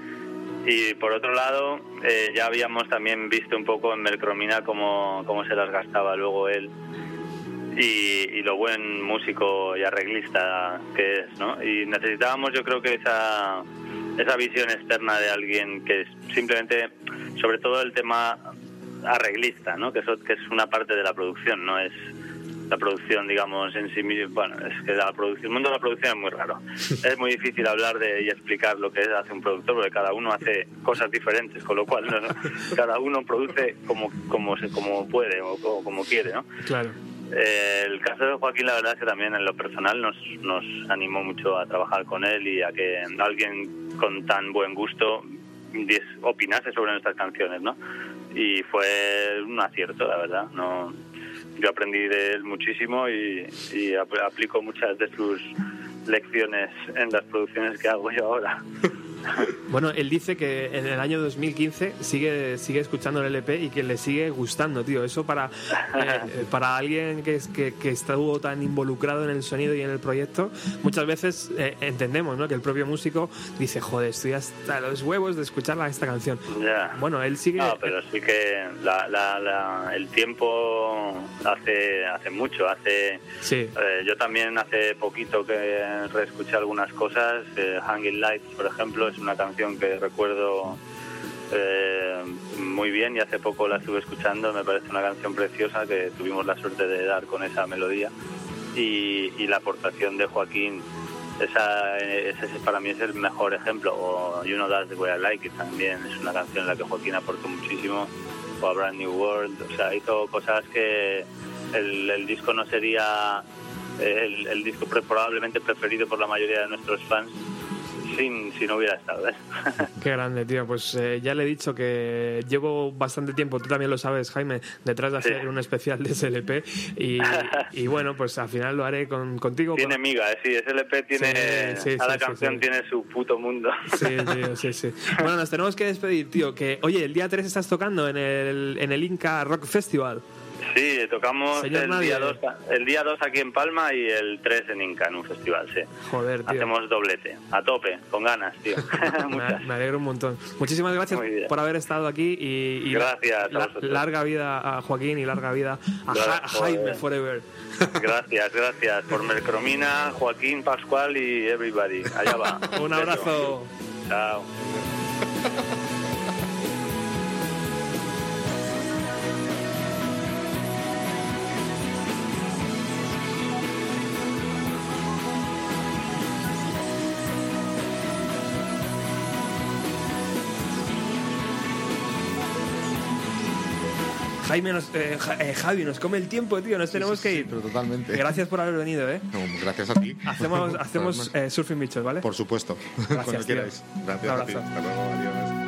Y por otro lado, eh, ya habíamos también visto un poco en Mercromina cómo, cómo se las gastaba luego él y, y lo buen músico y arreglista que es, ¿no? Y necesitábamos yo creo que esa, esa visión externa de alguien que simplemente, sobre todo el tema arreglista, ¿no? Que eso que es una parte de la producción, no es la producción, digamos, en sí misma. Bueno, es que la producción, el mundo de la producción es muy raro. Es muy difícil hablar de y explicar lo que es, hace un productor, porque cada uno hace cosas diferentes, con lo cual ¿no? cada uno produce como, como, se, como puede o como, como quiere, ¿no?
Claro.
Eh, el caso de Joaquín, la verdad es que también en lo personal nos, nos animó mucho a trabajar con él y a que alguien con tan buen gusto opinase sobre nuestras canciones, ¿no? Y fue un acierto, la verdad. No, yo aprendí de él muchísimo y, y ap- aplico muchas de sus lecciones en las producciones que hago yo ahora.
Bueno, él dice que en el año 2015 sigue, sigue escuchando el LP y que le sigue gustando, tío. Eso para, eh, para alguien que, que, que estuvo tan involucrado en el sonido y en el proyecto, muchas veces eh, entendemos ¿no? que el propio músico dice, joder, estoy hasta los huevos de escuchar esta canción.
Ya.
Bueno, él sigue...
No, pero sí que la, la- la- el tiempo hace hace mucho. Hace
Sí.
eh, yo también hace poquito que reescuché algunas cosas. eh, Hanging Lights, por ejemplo, es una canción que recuerdo eh, muy bien y hace poco la estuve escuchando. Me parece una canción preciosa que tuvimos la suerte de dar con esa melodía y, la aportación de Joaquín. Esa, ese es- para mí es el mejor ejemplo. O You Know That's the Way I Like It también es una canción en la que Joaquín aportó muchísimo. O A Brand New World. O sea, hizo cosas que el, disco no sería el, el disco probablemente preferido por la mayoría de nuestros fans sin, si no hubiera estado. ¿eh?
Qué grande, tío. Pues eh, ya le he dicho que llevo bastante tiempo, tú también lo sabes, Jaime, detrás de hacer un especial de SLP. Y, y bueno, pues al final lo haré con, contigo.
Tiene miga, ¿eh? sí, ese LP tiene.
Sí, sí,
cada canción tiene su puto mundo.
Sí, sí, sí. Bueno, nos tenemos que despedir, tío. Que, oye, el día 3 estás tocando en el, en el Inca Rock Festival.
Sí, tocamos
Señor
el día, 2, el día 2 aquí en Palma y el 3 en Inca, en un festival, sí.
Joder, tío.
Hacemos doblete, a tope, con ganas, tío.
Me, me alegro un montón. Muchísimas gracias por haber estado aquí y, y
Gracias
la- larga vida a Joaquín y larga vida a, Ja- a Jaime. Forever.
Gracias, gracias por Mercromina, Joaquín, Pascual y everybody. Allá va.
Un abrazo.
Chao.
Jaime nos, eh, eh, Javi, nos come el tiempo, tío. Nos tenemos
sí,
que
sí,
ir.
pero totalmente.
Gracias por haber venido, ¿eh?
No, gracias a ti.
Hacemos, hacemos eh, surfing bichos, ¿vale?
Por supuesto.
Gracias,
Cuando
tío.
quieras.
Un
Gracias a ti.
abrazo.
Hasta luego. Adiós.